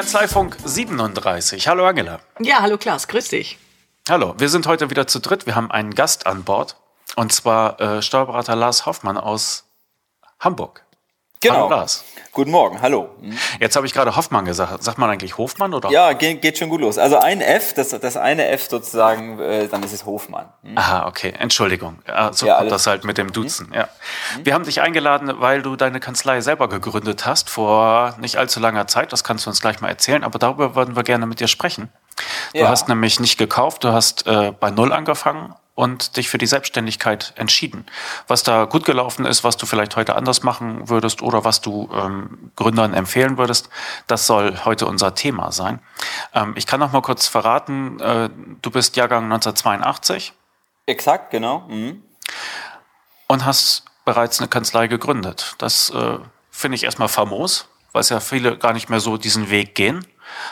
Kanzleifunk 37. Hallo Angela. Ja, hallo Klaas, grüß dich. Hallo, wir sind heute wieder zu dritt. Wir haben einen Gast an Bord. Und zwar äh, Steuerberater Lars Hoffmann aus Hamburg. Genau. Hallo Lars. Guten Morgen, hallo. Jetzt habe ich gerade Hoffmann gesagt. Sagt man eigentlich Hofmann oder? Ja, geht, geht schon gut los. Also ein F, das, das eine F sozusagen, äh, dann ist es Hofmann. Hm? Aha, okay. Entschuldigung. Ja, so Ja, kommt das halt mit dem Duzen. Ja. Wir haben dich eingeladen, weil du deine Kanzlei selber gegründet hast vor nicht allzu langer Zeit. Das kannst du uns gleich mal erzählen. Aber darüber würden wir gerne mit dir sprechen. Du Ja. hast nämlich nicht gekauft, du hast äh, bei Null angefangen und dich für die Selbstständigkeit entschieden. Was da gut gelaufen ist, was du vielleicht heute anders machen würdest oder was du ähm, Gründern empfehlen würdest, das soll heute unser Thema sein. Ähm, ich kann noch mal kurz verraten, äh, du bist Jahrgang 1982 Exakt, genau. Mhm. und hast bereits eine Kanzlei gegründet. Das äh, finde ich erstmal famos, weil es ja viele gar nicht mehr so diesen Weg gehen.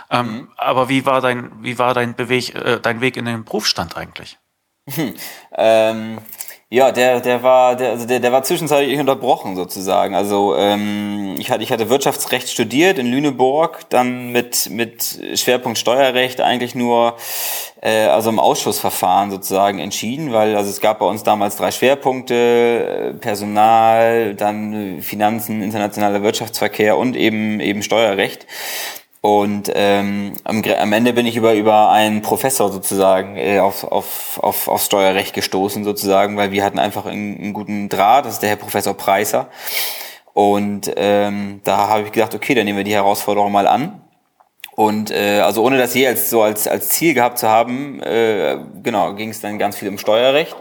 Ähm, Aber wie war dein, wie war dein, Beweg, äh, dein Weg in den Berufsstand eigentlich? Ähm, ja, der, der war, der, also der, der war zwischenzeitlich unterbrochen sozusagen. Also ähm, ich hatte, ich hatte Wirtschaftsrecht studiert in Lüneburg, dann mit mit Schwerpunkt Steuerrecht eigentlich nur äh, also im Ausschussverfahren sozusagen entschieden, weil also es gab bei uns damals drei Schwerpunkte: äh, Personal, dann Finanzen, internationaler Wirtschaftsverkehr und eben eben Steuerrecht. Und ähm, am, am Ende bin ich über, über einen Professor sozusagen äh, auf, auf, auf, auf Steuerrecht gestoßen sozusagen, weil wir hatten einfach einen, einen guten Draht, das ist der Herr Professor Preiser. Und ähm, da habe ich gedacht, okay, dann nehmen wir die Herausforderung mal an. Und äh, also ohne das je als so als, als Ziel gehabt zu haben, äh, genau, ging es dann ganz viel um Steuerrecht.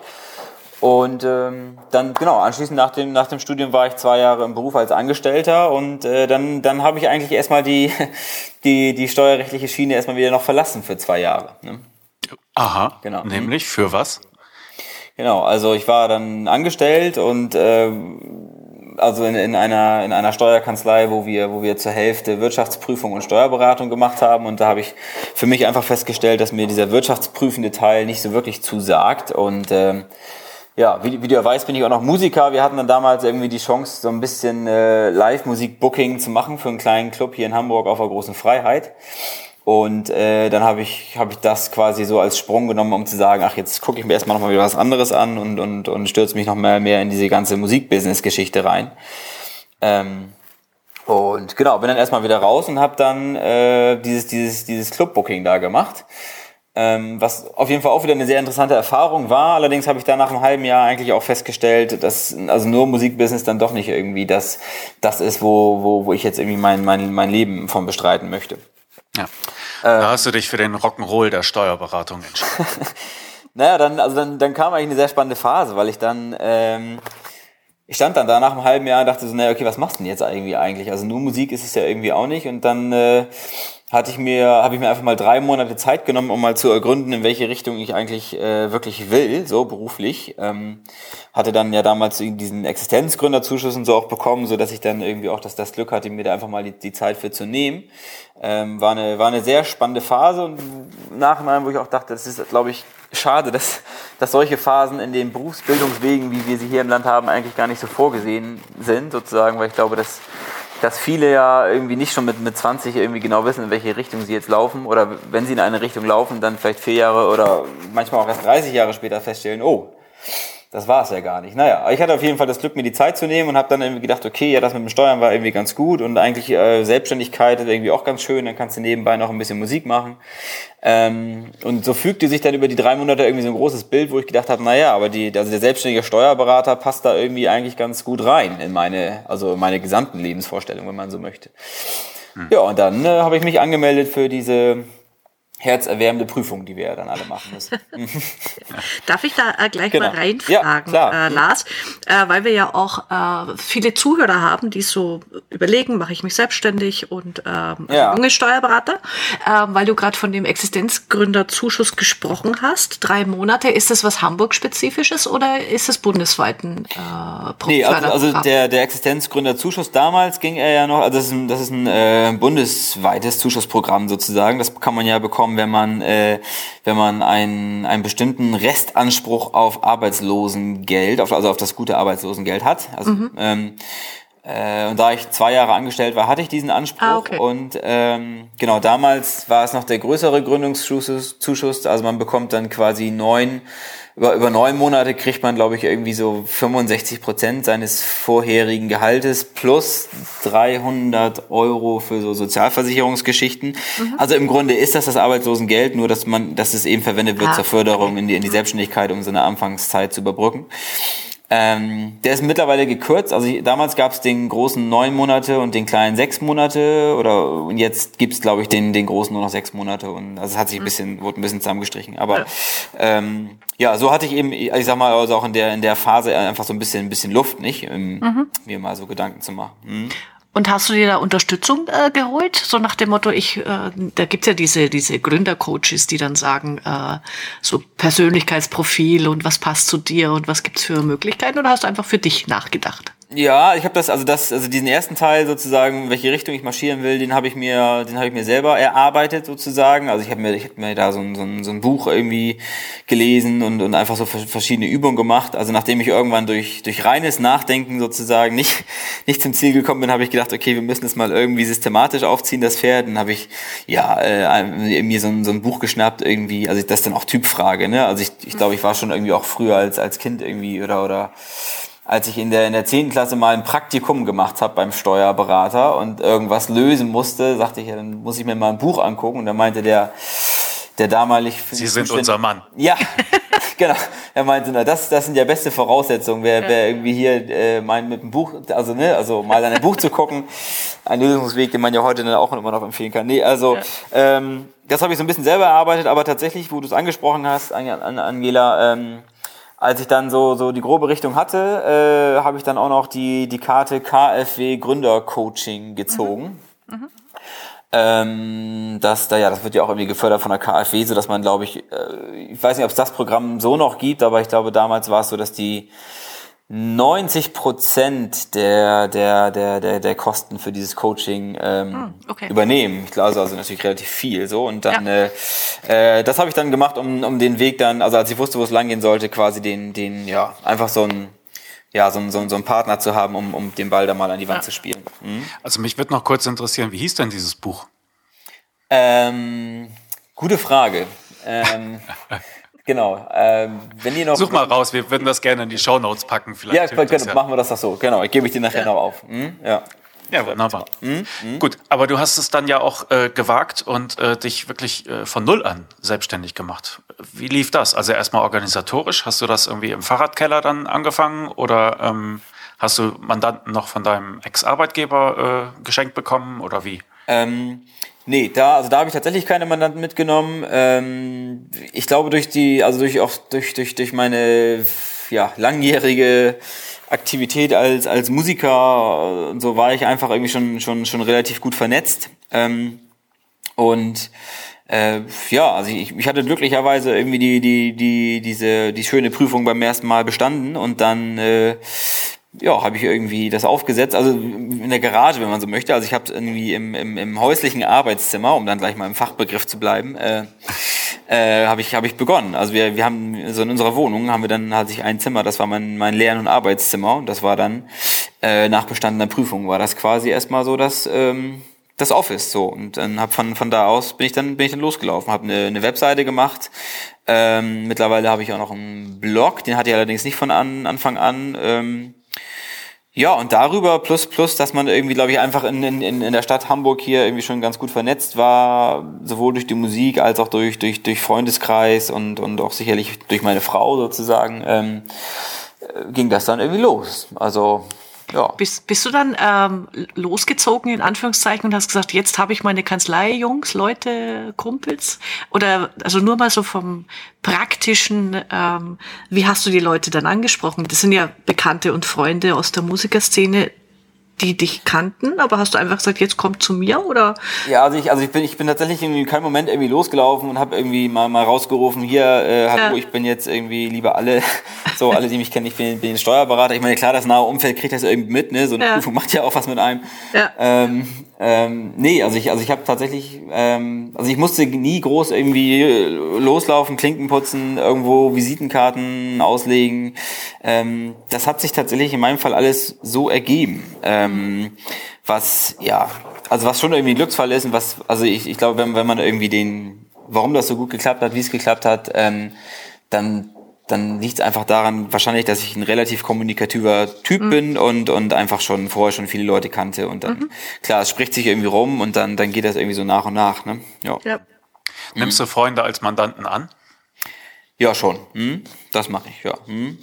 Und ähm, dann, genau, anschließend nach dem, nach dem Studium war ich zwei Jahre im Beruf als Angestellter und äh, dann, dann habe ich eigentlich erstmal die, die, die steuerrechtliche Schiene erstmal wieder noch verlassen für zwei Jahre. Ne? Aha, Genau. nämlich für was? Genau, also ich war dann angestellt und äh, also in, in, einer, in einer Steuerkanzlei, wo wir, wo wir zur Hälfte Wirtschaftsprüfung und Steuerberatung gemacht haben. Und da habe ich für mich einfach festgestellt, dass mir dieser wirtschaftsprüfende Teil nicht so wirklich zusagt. Und ähm, ja, wie, wie du ja weißt, bin ich auch noch Musiker. Wir hatten dann damals irgendwie die Chance, so ein bisschen äh, Live-Musik-Booking zu machen für einen kleinen Club hier in Hamburg auf der Großen Freiheit. Und äh, dann habe ich, hab ich das quasi so als Sprung genommen, um zu sagen, ach, jetzt gucke ich mir erstmal noch mal wieder was anderes an und, und, und stürze mich noch mehr, mehr in diese ganze Musikbusiness-Geschichte rein. Ähm, und genau, bin dann erstmal wieder raus und habe dann äh, dieses, dieses, dieses Clubbooking da gemacht. Ähm, was auf jeden Fall auch wieder eine sehr interessante Erfahrung war. Allerdings habe ich da nach einem halben Jahr eigentlich auch festgestellt, dass also nur Musikbusiness dann doch nicht irgendwie das, das ist, wo, wo, wo ich jetzt irgendwie mein, mein, mein Leben von bestreiten möchte. Ja. da hast du dich für den Rock'n'Roll der Steuerberatung entschieden. Naja, dann, also dann, dann kam eigentlich eine sehr spannende Phase, weil ich dann, ähm, ich stand dann da nach einem halben Jahr und dachte so, naja, okay, was machst du denn jetzt irgendwie eigentlich? Also nur Musik ist es ja irgendwie auch nicht. Und dann äh, hatte ich mir, habe ich mir einfach mal drei Monate Zeit genommen, um mal zu ergründen, in welche Richtung ich eigentlich äh, wirklich will, so beruflich. Ähm, hatte dann ja damals diesen Existenzgründerzuschuss und so auch bekommen, so dass ich dann irgendwie auch das, das Glück hatte, mir da einfach mal die, die Zeit für zu nehmen. Ähm, war, eine, war eine sehr spannende Phase und im Nachhinein, wo ich auch dachte, das ist, glaube ich, schade, dass, dass solche Phasen in den Berufsbildungswegen, wie wir sie hier im Land haben, eigentlich gar nicht so vorgesehen sind, sozusagen, weil ich glaube, dass, dass viele ja irgendwie nicht schon mit, mit 20 irgendwie genau wissen, in welche Richtung sie jetzt laufen. Oder wenn sie in eine Richtung laufen, dann vielleicht vier Jahre oder manchmal auch erst 30 Jahre später feststellen, oh, das war es ja gar nicht. Naja, ich hatte auf jeden Fall das Glück, mir die Zeit zu nehmen und habe dann irgendwie gedacht, okay, ja, das mit dem Steuern war irgendwie ganz gut und eigentlich äh, Selbstständigkeit ist irgendwie auch ganz schön, dann kannst du nebenbei noch ein bisschen Musik machen. Ähm, und so fügte sich dann über die drei Monate irgendwie so ein großes Bild, wo ich gedacht habe, naja, aber die, also der selbstständige Steuerberater passt da irgendwie eigentlich ganz gut rein in meine, also in meine gesamten Lebensvorstellungen, wenn man so möchte. Ja, und dann äh, habe ich mich angemeldet für diese herzerwärmende Prüfung, die wir ja dann alle machen müssen. Darf ich da äh, gleich Genau. mal reinfragen, Ja, äh, Lars? Äh, weil wir ja auch äh, viele Zuhörer haben, die so überlegen, mache ich mich selbstständig und ähm, Ja. junge Steuerberater, äh, weil du gerade von dem Existenzgründerzuschuss gesprochen hast. Drei Monate, ist das was Hamburg-spezifisches oder ist es bundesweit ein äh, Nee, also, also der, der Existenzgründerzuschuss damals ging er ja noch, also das ist ein, das ist ein äh, bundesweites Zuschussprogramm sozusagen. Das kann man ja bekommen, wenn man, äh, wenn man einen, einen bestimmten Restanspruch auf Arbeitslosengeld, auf, also auf das gute Arbeitslosengeld hat. Also, ähm, Äh, und da ich zwei Jahre angestellt war, hatte ich diesen Anspruch. Ah, okay. Und ähm, genau, damals war es noch der größere Gründungszuschuss. Zuschuss. Also man bekommt dann quasi neun, über, über neun Monate kriegt man, glaube ich, irgendwie so 65 Prozent seines vorherigen Gehaltes plus 300 Euro für so Sozialversicherungsgeschichten. Also im Grunde ist das das Arbeitslosengeld, nur dass man, dass es eben verwendet wird Ah, zur Förderung in die, in die Selbstständigkeit, um so eine Anfangszeit zu überbrücken. Ähm, der ist mittlerweile gekürzt. Also ich- damals gab es den großen neun Monate und den kleinen sechs Monate oder und jetzt gibt's glaube ich den den großen nur noch sechs Monate und also es hat sich ein bisschen wurde ein bisschen zusammengestrichen. Aber ähm, ja, so hatte ich eben, ich sag mal, also auch in der in der Phase einfach so ein bisschen ein bisschen Luft, nicht, um, mir mal so Gedanken zu machen. Mhm. Und hast du dir da Unterstützung äh, geholt? So nach dem Motto, ich, äh, da gibt's ja diese, diese Gründercoaches, die dann sagen, äh, so Persönlichkeitsprofil und was passt zu dir und was gibt's für Möglichkeiten oder hast du einfach für dich nachgedacht? Ja, ich habe das, also das, also diesen ersten Teil sozusagen, welche Richtung ich marschieren will, den habe ich mir, den habe ich mir selber erarbeitet sozusagen. Also ich habe mir, ich habe mir da so ein, so, ein, so ein Buch irgendwie gelesen und, und einfach so vers- verschiedene Übungen gemacht. Also nachdem ich irgendwann durch durch reines Nachdenken sozusagen nicht nicht zum Ziel gekommen bin, habe ich gedacht, okay, wir müssen es mal irgendwie systematisch aufziehen, das Pferd. Dann habe ich ja äh, mir so ein, so ein Buch geschnappt irgendwie. Also das ist dann auch Typfrage, ne? Also ich, ich glaube, ich war schon irgendwie auch früher als als Kind irgendwie oder oder als ich in der in der 10. Klasse mal ein Praktikum gemacht habe beim Steuerberater und irgendwas lösen musste, sagte ich, ja, dann muss ich mir mal ein Buch angucken. Und dann meinte der, der damalig... für Sie sind Zustände- unser Mann. Ja, genau. Er meinte, na, das, das sind ja beste Voraussetzungen. Wer, wer irgendwie hier äh, meint, mit dem Buch, also ne, also mal an ein Buch zu gucken, ein Lösungsweg, den man ja heute dann auch immer noch empfehlen kann. Nee, also ähm, das habe ich so ein bisschen selber erarbeitet, aber tatsächlich, wo du es angesprochen hast, An- An- Angela, ähm, als ich dann so, so die grobe Richtung hatte, äh, habe ich dann auch noch die, die Karte KfW Gründercoaching gezogen. Ähm, das, da, ja, das wird ja auch irgendwie gefördert von der KfW, so dass man, glaube ich, äh, ich weiß nicht, ob es das Programm so noch gibt, aber ich glaube, damals war es so, dass die 90 Prozent der, der, der, der, der Kosten für dieses Coaching ähm, okay. übernehmen. Ich glaube, also natürlich relativ viel so. Und dann, Ja. äh, äh, das habe ich dann gemacht, um, um den Weg dann, also als ich wusste, wo es lang gehen sollte, quasi den, den, ja, einfach so ein, ja, so ein, so ein, so ein Partner zu haben, um, um den Ball da mal an die Wand Ja. zu spielen. Mhm. Also mich würde noch kurz interessieren, wie hieß denn dieses Buch? Ähm, gute Frage. Ähm, genau. Ähm, wenn ihr noch Such mal raus, wir würden das gerne in die Shownotes packen. Vielleicht Ja, das genau, machen wir das doch so. Genau, ich gebe ich dir nachher noch auf. Hm? Ja. Ja, wunderbar. Gut, aber du hast es dann ja auch äh, gewagt und äh, dich wirklich äh, von Null an selbstständig gemacht. Wie lief das? Also erstmal organisatorisch, hast du das irgendwie im Fahrradkeller dann angefangen oder ähm, hast du Mandanten noch von deinem Ex-Arbeitgeber äh, geschenkt bekommen oder wie? Ähm, nee, da, also da habe ich tatsächlich keine Mandanten mitgenommen. Ähm, ich glaube durch die, also durch auch durch, durch, durch meine ja, langjährige Aktivität als, als Musiker und so war ich einfach irgendwie schon, schon, schon relativ gut vernetzt. Ähm, und äh, ja, also ich, ich hatte glücklicherweise irgendwie die, die, die, diese, die schöne Prüfung beim ersten Mal bestanden und dann äh, ja, habe ich irgendwie das aufgesetzt, also in der Garage, wenn man so möchte. Also ich habe irgendwie im, im, im häuslichen Arbeitszimmer, um dann gleich mal im Fachbegriff zu bleiben, äh, äh, habe ich, hab ich begonnen. Also wir, wir haben so in unserer Wohnung haben wir dann hatte ich ein Zimmer, das war mein, mein Lern- und Arbeitszimmer und das war dann äh, nach bestandener Prüfung war das quasi erstmal so das ähm, das Office so und dann hab von von da aus bin ich dann bin ich dann losgelaufen, habe eine, eine Webseite gemacht. Ähm, mittlerweile habe ich auch noch einen Blog, den hatte ich allerdings nicht von an, Anfang an. Ähm, ja, und darüber plus plus, dass man irgendwie, glaube ich, einfach in, in, in der Stadt Hamburg hier irgendwie schon ganz gut vernetzt war, sowohl durch die Musik als auch durch, durch, durch Freundeskreis und, und auch sicherlich durch meine Frau sozusagen, ähm, äh, ging das dann irgendwie los. Also, ja. Bist, bist du dann ähm, losgezogen, in Anführungszeichen, und hast gesagt, jetzt habe ich meine Kanzlei, Jungs, Leute, Kumpels? Oder also nur mal so vom praktischen, ähm, wie hast du die Leute dann angesprochen? Das sind ja Bekannte und Freunde aus der Musikerszene, die dich kannten, aber hast du einfach gesagt, jetzt kommt zu mir oder? Ja, also ich, also ich bin, ich bin tatsächlich in keinem Moment irgendwie losgelaufen und habe irgendwie mal, mal rausgerufen, hier, äh, hallo, Ja. ich bin jetzt irgendwie lieber alle, so alle, die mich kennen, ich bin, bin Steuerberater. Ich meine, klar, das nahe Umfeld kriegt das irgendwie mit, ne? So eine Ja. Prüfung macht ja auch was mit einem. Ja. Ähm, ähm, nee, also ich, also ich habe tatsächlich, ähm, also ich musste nie groß irgendwie loslaufen, Klinken putzen, irgendwo Visitenkarten auslegen. Ähm, das hat sich tatsächlich in meinem Fall alles so ergeben. Ähm, Ähm, was, ja, also was schon irgendwie ein Glücksfall ist und was, also ich, ich glaube, wenn, wenn man irgendwie den, warum das so gut geklappt hat, wie es geklappt hat, ähm, dann dann liegt es einfach daran, wahrscheinlich, dass ich ein relativ kommunikativer Typ mhm. bin und, und einfach schon vorher schon viele Leute kannte. Und dann, mhm. klar, es spricht sich irgendwie rum und dann, dann geht das irgendwie so nach und nach. Ne? Ja. ja. Nimmst du Freunde als Mandanten an? Ja, schon. Hm? Das mache ich, ja. Hm?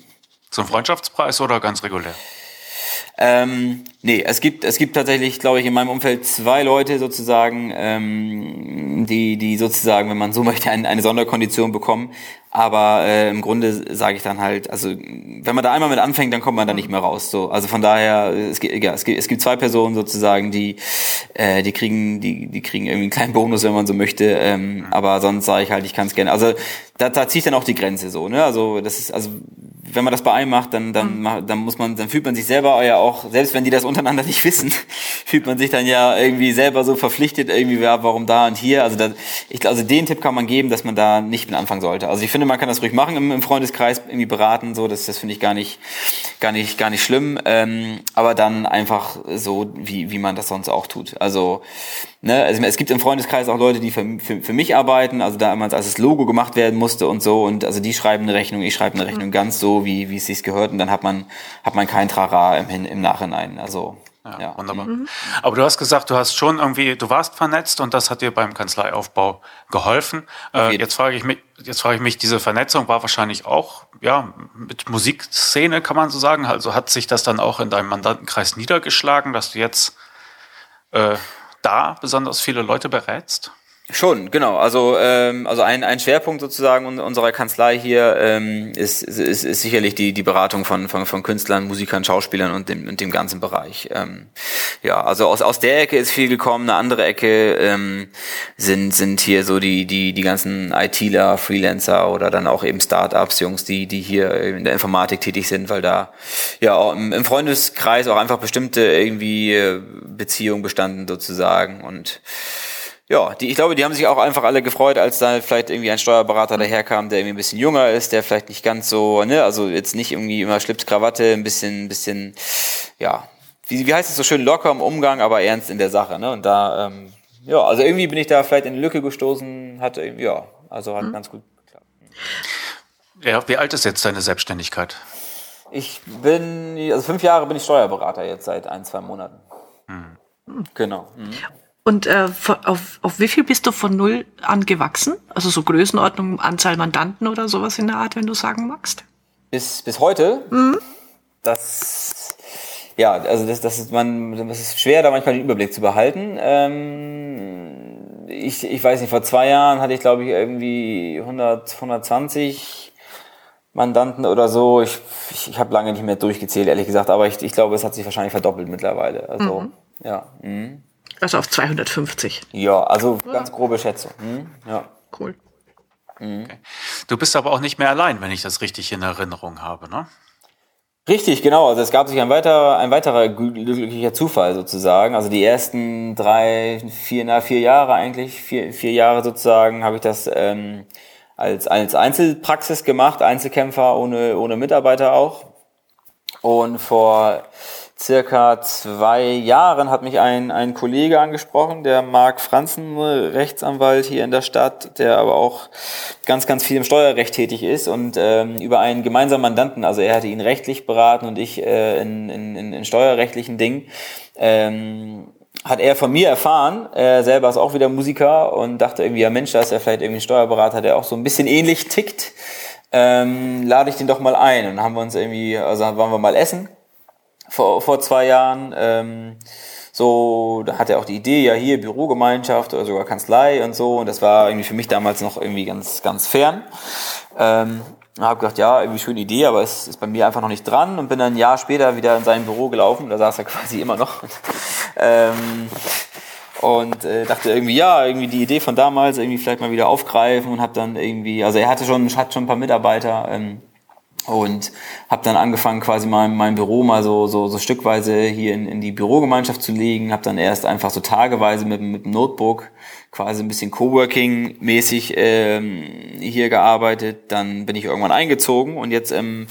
Zum Freundschaftspreis oder ganz regulär? Ähm, nee, es gibt, es gibt tatsächlich, glaube ich, in meinem Umfeld zwei Leute sozusagen, ähm, die, die sozusagen, wenn man so möchte, eine, eine Sonderkondition bekommen. Aber äh, im Grunde sage ich dann halt, also wenn man da einmal mit anfängt, dann kommt man da nicht mehr raus. So, also von daher, es gibt, ja, es gibt, es gibt zwei Personen sozusagen, die, äh, die kriegen, die, die kriegen irgendwie einen kleinen Bonus, wenn man so möchte. Ähm, aber sonst sage ich halt, ich kann es gerne. Also da, da ziehe ich dann auch die Grenze so. Ne? Also das ist, also wenn man das bei einem macht, dann, dann, mhm. dann muss man, dann fühlt man sich selber ja auch, selbst wenn die das untereinander nicht wissen, fühlt man sich dann ja irgendwie selber so verpflichtet, irgendwie, ja, warum da und hier. Also, da, ich, also den Tipp kann man geben, dass man da nicht mit anfangen sollte. Also ich finde, man kann das ruhig machen im, im Freundeskreis, irgendwie beraten, so, das, das finde ich gar nicht, gar nicht, gar nicht schlimm. Ähm, aber dann einfach so, wie, wie man das sonst auch tut. Also, ne, also es gibt im Freundeskreis auch Leute, die für, für, für mich arbeiten, also damals, als das Logo gemacht werden musste und so, und also die schreiben eine Rechnung, ich schreibe eine Rechnung mhm. ganz so, wie, wie es sich gehört, und dann hat man, hat man kein Trara im, im Nachhinein. Also ja, ja, wunderbar. Mhm. Aber du hast gesagt, du hast schon irgendwie, du warst vernetzt und das hat dir beim Kanzleiaufbau geholfen. Äh, jetzt frage ich mich, jetzt frage ich mich, diese Vernetzung war wahrscheinlich auch, ja, mit Musikszene kann man so sagen. Also hat sich das dann auch in deinem Mandantenkreis niedergeschlagen, dass du jetzt äh, da besonders viele Leute berätst? Schon, genau. Also, ähm, also ein, ein Schwerpunkt sozusagen unserer Kanzlei hier ähm, ist, ist, ist sicherlich die, die Beratung von, von, von Künstlern, Musikern, Schauspielern und dem, und dem ganzen Bereich. Ähm, ja, also aus, aus der Ecke ist viel gekommen. Eine andere Ecke ähm, sind, sind hier so die, die, die ganzen ITler, Freelancer oder dann auch eben Startups, Jungs, die, die hier in der Informatik tätig sind, weil da ja auch im, im Freundeskreis auch einfach bestimmte irgendwie äh, Beziehungen bestanden sozusagen und ja, die, ich glaube, die haben sich auch einfach alle gefreut, als da vielleicht irgendwie ein Steuerberater daherkam, der irgendwie ein bisschen jünger ist, der vielleicht nicht ganz so, ne, also jetzt nicht irgendwie immer Schlips, Krawatte, ein bisschen, bisschen, ja, wie, wie heißt es so schön, locker im Umgang, aber ernst in der Sache, ne? Und da, ähm, ja, also irgendwie bin ich da vielleicht in eine Lücke gestoßen, hatte irgendwie, ja, also hat mhm. ganz gut geklappt. Ja, wie alt ist jetzt deine Selbstständigkeit? Ich bin, also fünf Jahre bin ich Steuerberater jetzt seit ein, zwei Monaten. Mhm. Genau. Mhm. Und äh, auf, auf wie viel bist du von null an gewachsen? Also so Größenordnung, Anzahl Mandanten oder sowas in der Art, wenn du sagen magst? Bis, bis heute? Mhm. Das, ja, also das, das, ist man, das ist schwer, da manchmal den Überblick zu behalten. Ähm, ich, ich weiß nicht, vor zwei Jahren hatte ich, glaube ich, irgendwie 100, 120 Mandanten oder so. Ich, ich, ich habe lange nicht mehr durchgezählt, ehrlich gesagt, aber ich, ich glaube, es hat sich wahrscheinlich verdoppelt mittlerweile. Also, mhm. ja. Mhm. Also auf 250. Ja, also ganz grobe Schätzung. Hm? Ja. Cool. Mhm. Okay. Du bist aber auch nicht mehr allein, wenn ich das richtig in Erinnerung habe, ne? Richtig, genau. Also es gab sich ein weiterer, ein weiterer glücklicher Zufall sozusagen. Also die ersten drei, vier, na, vier Jahre eigentlich, vier, vier Jahre sozusagen, habe ich das ähm, als, als Einzelpraxis gemacht, Einzelkämpfer ohne, ohne Mitarbeiter auch. Und vor circa zwei Jahren hat mich ein, ein Kollege angesprochen, der Marc Franzen, Rechtsanwalt hier in der Stadt, der aber auch ganz, ganz viel im Steuerrecht tätig ist und ähm, über einen gemeinsamen Mandanten, also er hatte ihn rechtlich beraten und ich äh, in, in, in steuerrechtlichen Dingen, ähm, hat er von mir erfahren, er selber ist auch wieder Musiker und dachte irgendwie, ja Mensch, da ist ja vielleicht irgendwie ein Steuerberater, der auch so ein bisschen ähnlich tickt. Ähm, lade ich den doch mal ein. Und haben wir uns irgendwie, also waren wir mal essen vor, vor zwei Jahren. Ähm, so, da hatte er auch die Idee, ja hier Bürogemeinschaft oder sogar Kanzlei und so. Und das war irgendwie für mich damals noch irgendwie ganz, ganz fern. Ähm, habe gedacht, ja, irgendwie schöne Idee, aber es ist bei mir einfach noch nicht dran und bin dann ein Jahr später wieder in sein Büro gelaufen. Da saß er quasi immer noch. ähm, und äh, dachte irgendwie, ja, irgendwie die Idee von damals irgendwie vielleicht mal wieder aufgreifen und habe dann irgendwie, also er hatte schon, hat schon ein paar Mitarbeiter. Ähm, und habe dann angefangen quasi mein, mein Büro mal so, so, so stückweise hier in, in die Bürogemeinschaft zu legen, habe dann erst einfach so tageweise mit, mit dem Notebook quasi ein bisschen Coworking-mäßig ähm, hier gearbeitet, dann bin ich irgendwann eingezogen und jetzt im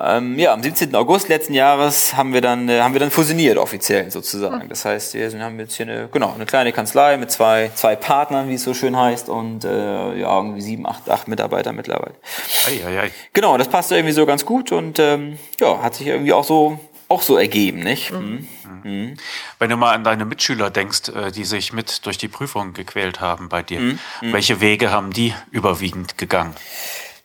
ähm, ja, am 17. August letzten Jahres haben wir dann, äh, haben wir dann fusioniert offiziell sozusagen. Das heißt, wir sind, haben jetzt hier eine, genau, eine kleine Kanzlei mit zwei, zwei Partnern, wie es so schön heißt, und äh, ja, irgendwie sieben, acht, acht Mitarbeiter mittlerweile. Ei, ei, ei. Genau, das passte irgendwie so ganz gut und ähm, ja, hat sich irgendwie auch so auch so ergeben, nicht? Mhm. Mhm. Wenn du mal an deine Mitschüler denkst, äh, die sich mit durch die Prüfung gequält haben bei dir, mhm. welche Wege haben die überwiegend gegangen?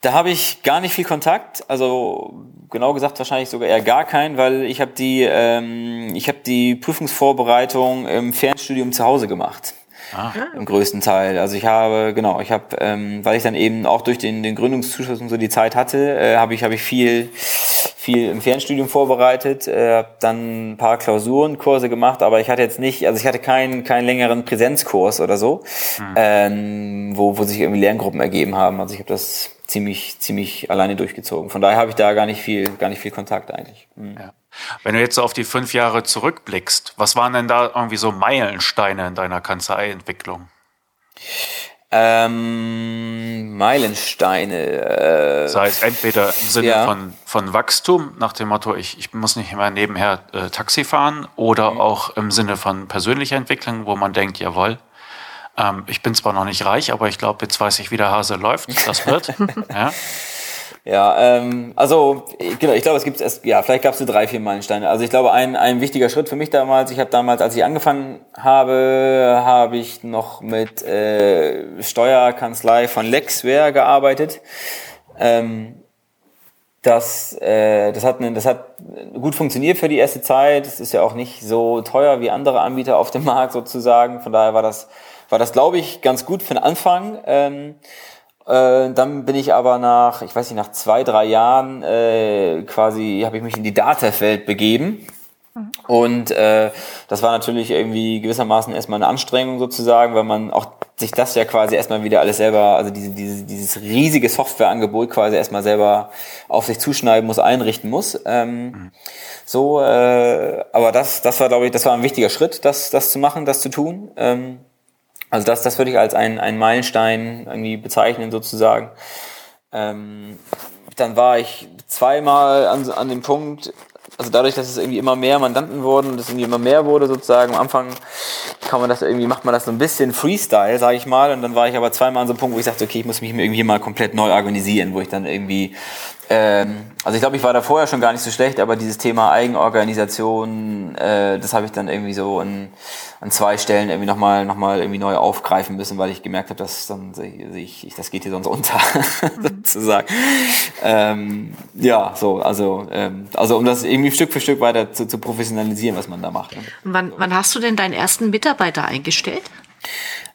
Da habe ich gar nicht viel Kontakt, also genau gesagt wahrscheinlich sogar eher gar keinen, weil ich habe die, ähm, ich habe die Prüfungsvorbereitung im Fernstudium zu Hause gemacht. Ah. Im größten Teil. Also ich habe, genau, ich habe, ähm, weil ich dann eben auch durch den, den Gründungszuschuss und so die Zeit hatte, äh, habe ich, habe ich viel, viel im Fernstudium vorbereitet, äh, habe dann ein paar Klausurenkurse gemacht, aber ich hatte jetzt nicht, also ich hatte keinen, keinen längeren Präsenzkurs oder so, hm. ähm, wo, wo sich irgendwie Lerngruppen ergeben haben. Also ich habe das ziemlich, ziemlich alleine durchgezogen. Von daher habe ich da gar nicht viel, gar nicht viel Kontakt eigentlich. Mhm. Ja. Wenn du jetzt auf die fünf Jahre zurückblickst, was waren denn da irgendwie so Meilensteine in deiner Kanzleientwicklung? Ähm, Meilensteine. Äh, Sei es entweder im Sinne ja. von, von Wachstum, nach dem Motto, ich, ich muss nicht immer nebenher äh, Taxi fahren, oder mhm. auch im Sinne von persönlicher Entwicklung, wo man denkt, jawohl, ähm, ich bin zwar noch nicht reich, aber ich glaube, jetzt weiß ich, wie der Hase läuft. Das wird. ja. Ja, ähm, also genau, ich glaube, es gibt es, ja, vielleicht gab es so drei, vier Meilensteine. Also ich glaube, ein, ein wichtiger Schritt für mich damals, ich habe damals, als ich angefangen habe, habe ich noch mit äh, Steuerkanzlei von Lexware gearbeitet. Ähm, das, äh, das, hat, ne, das hat gut funktioniert für die erste Zeit. Es ist ja auch nicht so teuer wie andere Anbieter auf dem Markt sozusagen. Von daher war das, war das glaube ich, ganz gut für den Anfang. Ähm, äh, dann bin ich aber nach, ich weiß nicht, nach zwei, drei Jahren äh, quasi, habe ich mich in die Datafeld begeben. Mhm. Und äh, das war natürlich irgendwie gewissermaßen erstmal eine Anstrengung sozusagen, weil man auch sich das ja quasi erstmal wieder alles selber, also diese, diese, dieses riesige Softwareangebot quasi erstmal selber auf sich zuschneiden muss, einrichten muss. Ähm, mhm. So, äh, aber das, das war, glaube ich, das war ein wichtiger Schritt, das, das zu machen, das zu tun. Ähm, also das, das würde ich als einen, einen Meilenstein irgendwie bezeichnen sozusagen. Ähm, dann war ich zweimal an, an dem Punkt, also dadurch, dass es irgendwie immer mehr Mandanten wurden und es irgendwie immer mehr wurde sozusagen, am Anfang kann man das irgendwie, macht man das so ein bisschen Freestyle, sage ich mal. Und dann war ich aber zweimal an so einem Punkt, wo ich sagte, okay, ich muss mich irgendwie mal komplett neu organisieren, wo ich dann irgendwie ähm, also ich glaube, ich war da vorher schon gar nicht so schlecht, aber dieses Thema Eigenorganisation, äh, das habe ich dann irgendwie so an, an zwei Stellen irgendwie nochmal noch mal irgendwie neu aufgreifen müssen, weil ich gemerkt habe, dass dann ich, ich, das geht hier sonst unter, sozusagen. Ähm, ja, so, also, ähm, also um das irgendwie Stück für Stück weiter zu, zu professionalisieren, was man da macht. Ne? Wann, wann hast du denn deinen ersten Mitarbeiter eingestellt?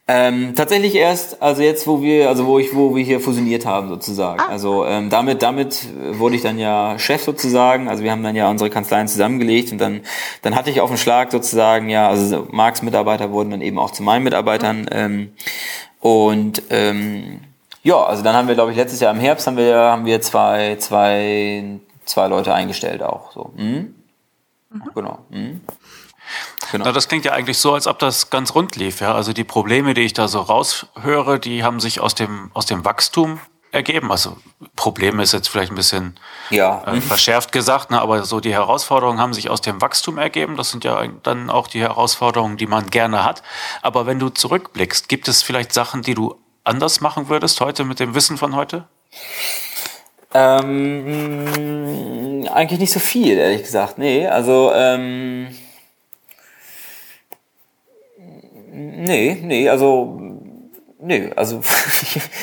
Ähm, tatsächlich erst, also jetzt, wo wir, also wo ich, wo wir hier fusioniert haben sozusagen. Ah. Also ähm, damit, damit wurde ich dann ja Chef sozusagen. Also wir haben dann ja unsere Kanzleien zusammengelegt und dann, dann hatte ich auf den Schlag sozusagen ja, also Marks Mitarbeiter wurden dann eben auch zu meinen Mitarbeitern. Mhm. Ähm, und ähm, ja, also dann haben wir, glaube ich, letztes Jahr im Herbst haben wir, haben wir zwei, zwei, zwei Leute eingestellt auch. So. Mhm. Mhm. Genau. Mhm. Genau. Na, das klingt ja eigentlich so, als ob das ganz rund lief. Ja? Also die Probleme, die ich da so raushöre, die haben sich aus dem, aus dem Wachstum ergeben. Also Probleme ist jetzt vielleicht ein bisschen ja. äh, verschärft gesagt, ne? aber so die Herausforderungen haben sich aus dem Wachstum ergeben. Das sind ja dann auch die Herausforderungen, die man gerne hat. Aber wenn du zurückblickst, gibt es vielleicht Sachen, die du anders machen würdest heute mit dem Wissen von heute? Ähm, eigentlich nicht so viel, ehrlich gesagt. Nee, also ähm Nee, nee, also Nee, also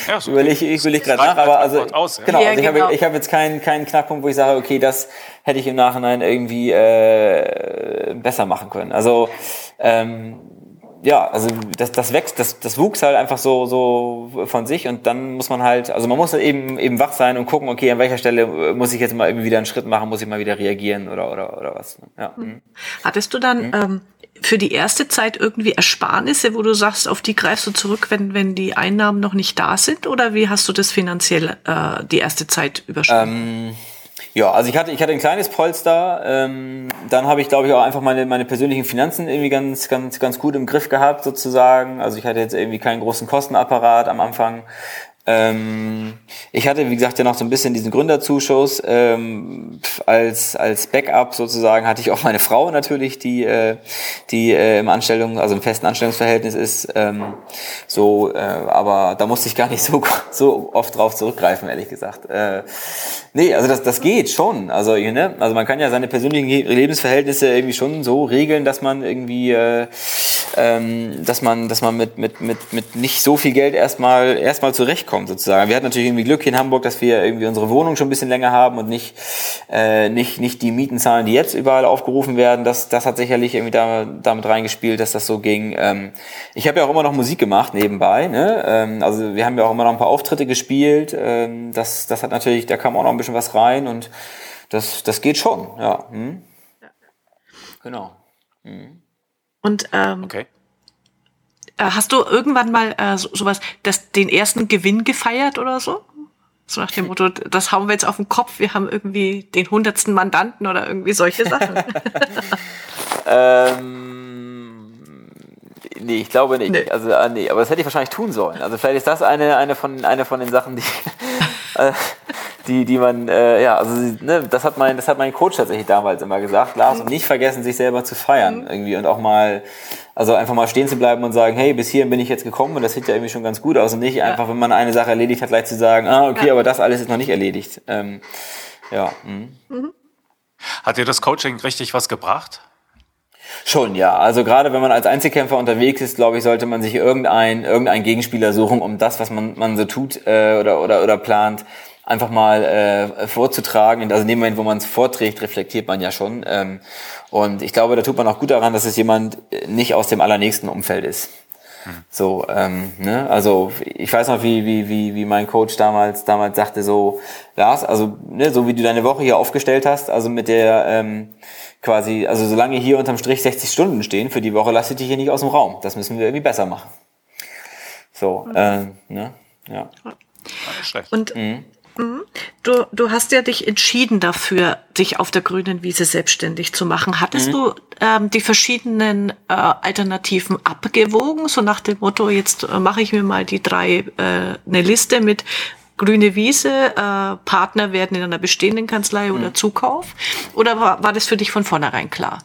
ja, so überlege ich überleg gerade nach, aber also aus, ja. genau, also ich genau. habe ich habe jetzt keinen keinen Knackpunkt, wo ich sage, okay, das hätte ich im Nachhinein irgendwie äh, besser machen können. Also ähm, ja, also das, das wächst, das, das wuchs halt einfach so, so von sich und dann muss man halt, also man muss halt eben, eben wach sein und gucken, okay, an welcher Stelle muss ich jetzt mal irgendwie wieder einen Schritt machen, muss ich mal wieder reagieren oder, oder, oder was. Ja. Mhm. Hattest du dann mhm. ähm, für die erste Zeit irgendwie Ersparnisse, wo du sagst, auf die greifst du zurück, wenn, wenn die Einnahmen noch nicht da sind? Oder wie hast du das finanziell äh, die erste Zeit überstanden? Ähm, ja, also ich hatte, ich hatte ein kleines Polster. Ähm, dann habe ich, glaube ich, auch einfach meine, meine persönlichen Finanzen irgendwie ganz, ganz, ganz gut im Griff gehabt, sozusagen. Also ich hatte jetzt irgendwie keinen großen Kostenapparat am Anfang. Ähm, ich hatte, wie gesagt, ja noch so ein bisschen diesen Gründerzuschuss. Ähm, als, als Backup sozusagen hatte ich auch meine Frau natürlich, die, äh, die äh, im Anstellung, also im festen Anstellungsverhältnis ist. Ähm, so, äh, aber da musste ich gar nicht so, so oft drauf zurückgreifen, ehrlich gesagt. Äh, nee, also das, das geht schon. Also, ne? also man kann ja seine persönlichen Lebensverhältnisse irgendwie schon so regeln, dass man irgendwie, äh, ähm, dass man, dass man mit, mit, mit, mit nicht so viel Geld erstmal erstmal zurechtkommt kommt sozusagen. Wir hatten natürlich irgendwie Glück hier in Hamburg, dass wir irgendwie unsere Wohnung schon ein bisschen länger haben und nicht, äh, nicht, nicht die Mieten zahlen, die jetzt überall aufgerufen werden. Das, das hat sicherlich irgendwie da, damit reingespielt, dass das so ging. Ähm, ich habe ja auch immer noch Musik gemacht nebenbei. Ne? Ähm, also wir haben ja auch immer noch ein paar Auftritte gespielt. Ähm, das, das hat natürlich, da kam auch noch ein bisschen was rein und das, das geht schon. Ja. Hm? Genau. Hm. Und ähm, okay. Äh, hast du irgendwann mal äh, so, sowas, das, den ersten Gewinn gefeiert oder so? So nach dem Motto, das hauen wir jetzt auf den Kopf, wir haben irgendwie den hundertsten Mandanten oder irgendwie solche Sachen. ähm, nee, ich glaube nicht. Nee. Also, ah, nee, aber das hätte ich wahrscheinlich tun sollen. Also vielleicht ist das eine, eine, von, eine von den Sachen, die, äh, die, die man, äh, ja, also ne, das hat mein, das hat mein Coach tatsächlich damals immer gesagt, Lars, und nicht vergessen, sich selber zu feiern mhm. irgendwie und auch mal also einfach mal stehen zu bleiben und sagen, hey, bis hierhin bin ich jetzt gekommen und das sieht ja irgendwie schon ganz gut aus und nicht ja. einfach, wenn man eine Sache erledigt hat, gleich zu sagen, ah, okay, ja. aber das alles ist noch nicht erledigt. Ähm, ja. Mhm. Mhm. Hat dir das Coaching richtig was gebracht? Schon, ja. Also gerade wenn man als Einzelkämpfer unterwegs ist, glaube ich, sollte man sich irgendein, irgendein Gegenspieler suchen, um das, was man, man so tut äh, oder, oder, oder plant, einfach mal äh, vorzutragen. Also in dem Moment, wo man es vorträgt, reflektiert man ja schon. Ähm, und ich glaube, da tut man auch gut daran, dass es jemand nicht aus dem allernächsten Umfeld ist. Hm. So, ähm, ne? Also ich weiß noch, wie, wie, wie, wie mein Coach damals, damals sagte so, Lars, also ne, so wie du deine Woche hier aufgestellt hast, also mit der ähm, quasi, also solange hier unterm Strich 60 Stunden stehen für die Woche, lass ich dich hier nicht aus dem Raum. Das müssen wir irgendwie besser machen. So, mhm. äh, ne? Ja. Und mhm. Mhm. Du, du hast ja dich entschieden dafür, dich auf der grünen Wiese selbstständig zu machen. Hattest mhm. du ähm, die verschiedenen äh, Alternativen abgewogen, so nach dem Motto, jetzt äh, mache ich mir mal die drei, äh, eine Liste mit grüne Wiese, äh, Partner werden in einer bestehenden Kanzlei mhm. oder Zukauf? Oder war, war das für dich von vornherein klar?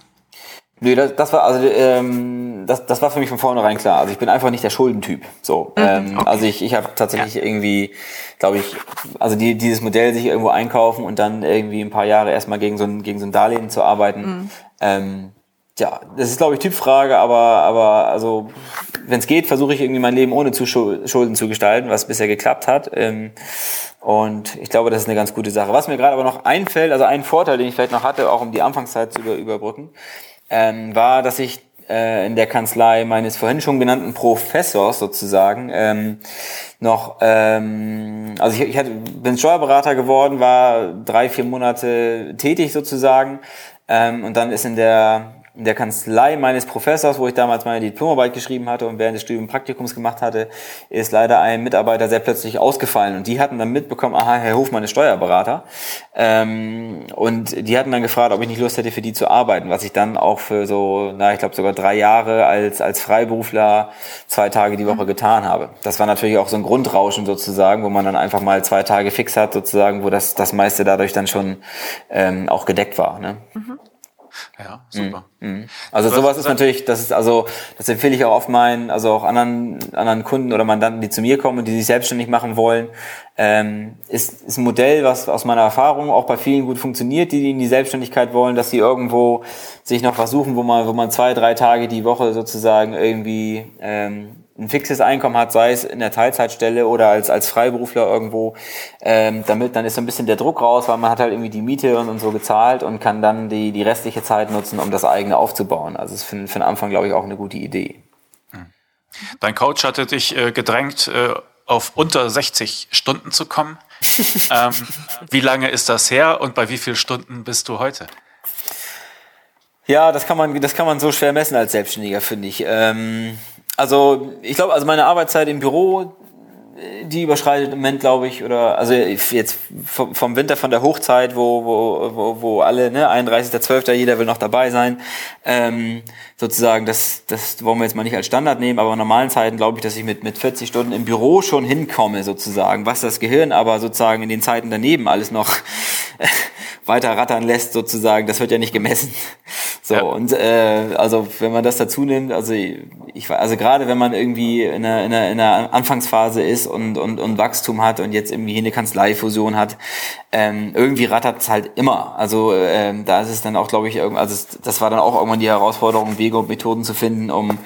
Nö, das, das war also ähm, das, das war für mich von vornherein klar. Also ich bin einfach nicht der Schuldentyp. So, mhm, ähm, okay. also ich, ich habe tatsächlich ja. irgendwie, glaube ich, also die, dieses Modell sich irgendwo einkaufen und dann irgendwie ein paar Jahre erstmal gegen so ein gegen so ein Darlehen zu arbeiten. Mhm. Ähm, ja, das ist glaube ich Typfrage, aber aber also wenn es geht, versuche ich irgendwie mein Leben ohne zu Schulden zu gestalten, was bisher geklappt hat. Ähm, und ich glaube, das ist eine ganz gute Sache. Was mir gerade aber noch einfällt, also ein Vorteil, den ich vielleicht noch hatte, auch um die Anfangszeit zu über, überbrücken, ähm, war, dass ich äh, in der Kanzlei meines vorhin schon genannten Professors sozusagen ähm, noch, ähm, also ich, ich hatte, bin Steuerberater geworden, war drei, vier Monate tätig sozusagen ähm, und dann ist in der in der Kanzlei meines Professors, wo ich damals meine Diplomarbeit geschrieben hatte und während des Studiums Praktikums gemacht hatte, ist leider ein Mitarbeiter sehr plötzlich ausgefallen. Und die hatten dann mitbekommen, aha, Herr Hofmann ist Steuerberater. Ähm, und die hatten dann gefragt, ob ich nicht Lust hätte, für die zu arbeiten, was ich dann auch für so, na, ich glaube sogar drei Jahre als, als Freiberufler zwei Tage die Woche getan habe. Das war natürlich auch so ein Grundrauschen sozusagen, wo man dann einfach mal zwei Tage fix hat sozusagen, wo das, das meiste dadurch dann schon ähm, auch gedeckt war. Ne? Mhm. Ja, super. Mhm. Also sowas ist natürlich, das ist also, das empfehle ich auch oft meinen, also auch anderen, anderen Kunden oder Mandanten, die zu mir kommen und die sich selbstständig machen wollen, ähm, ist, ist ein Modell, was aus meiner Erfahrung auch bei vielen gut funktioniert, die in die Selbstständigkeit wollen, dass sie irgendwo sich noch versuchen, wo man, wo man zwei, drei Tage die Woche sozusagen irgendwie ähm, ein fixes Einkommen hat, sei es in der Teilzeitstelle oder als, als Freiberufler irgendwo, ähm, damit dann ist so ein bisschen der Druck raus, weil man hat halt irgendwie die Miete und, und so gezahlt und kann dann die, die restliche Zeit nutzen, um das eigene aufzubauen. Also ist für, für den Anfang, glaube ich, auch eine gute Idee. Hm. Dein Coach hatte dich äh, gedrängt, äh, auf unter 60 Stunden zu kommen. ähm, wie lange ist das her und bei wie vielen Stunden bist du heute? Ja, das kann man, das kann man so schwer messen als Selbstständiger, finde ich. Ähm, also ich glaube, also meine Arbeitszeit im Büro die überschreitet im Moment, glaube ich, oder also jetzt vom Winter, von der Hochzeit, wo, wo, wo, wo alle, ne, 31.12., jeder will noch dabei sein, ähm, sozusagen, das, das wollen wir jetzt mal nicht als Standard nehmen, aber in normalen Zeiten glaube ich, dass ich mit, mit 40 Stunden im Büro schon hinkomme, sozusagen, was das Gehirn aber sozusagen in den Zeiten daneben alles noch weiter rattern lässt, sozusagen, das wird ja nicht gemessen. So, ja. und äh, also wenn man das dazu nimmt, also ich also gerade wenn man irgendwie in einer, in einer, in einer Anfangsphase ist und, und, und Wachstum hat und jetzt irgendwie eine Kanzleifusion hat, ähm, irgendwie rattert es halt immer. Also ähm, da ist es dann auch, glaube ich, also das war dann auch irgendwann die Herausforderung, Wege und Methoden zu finden, um,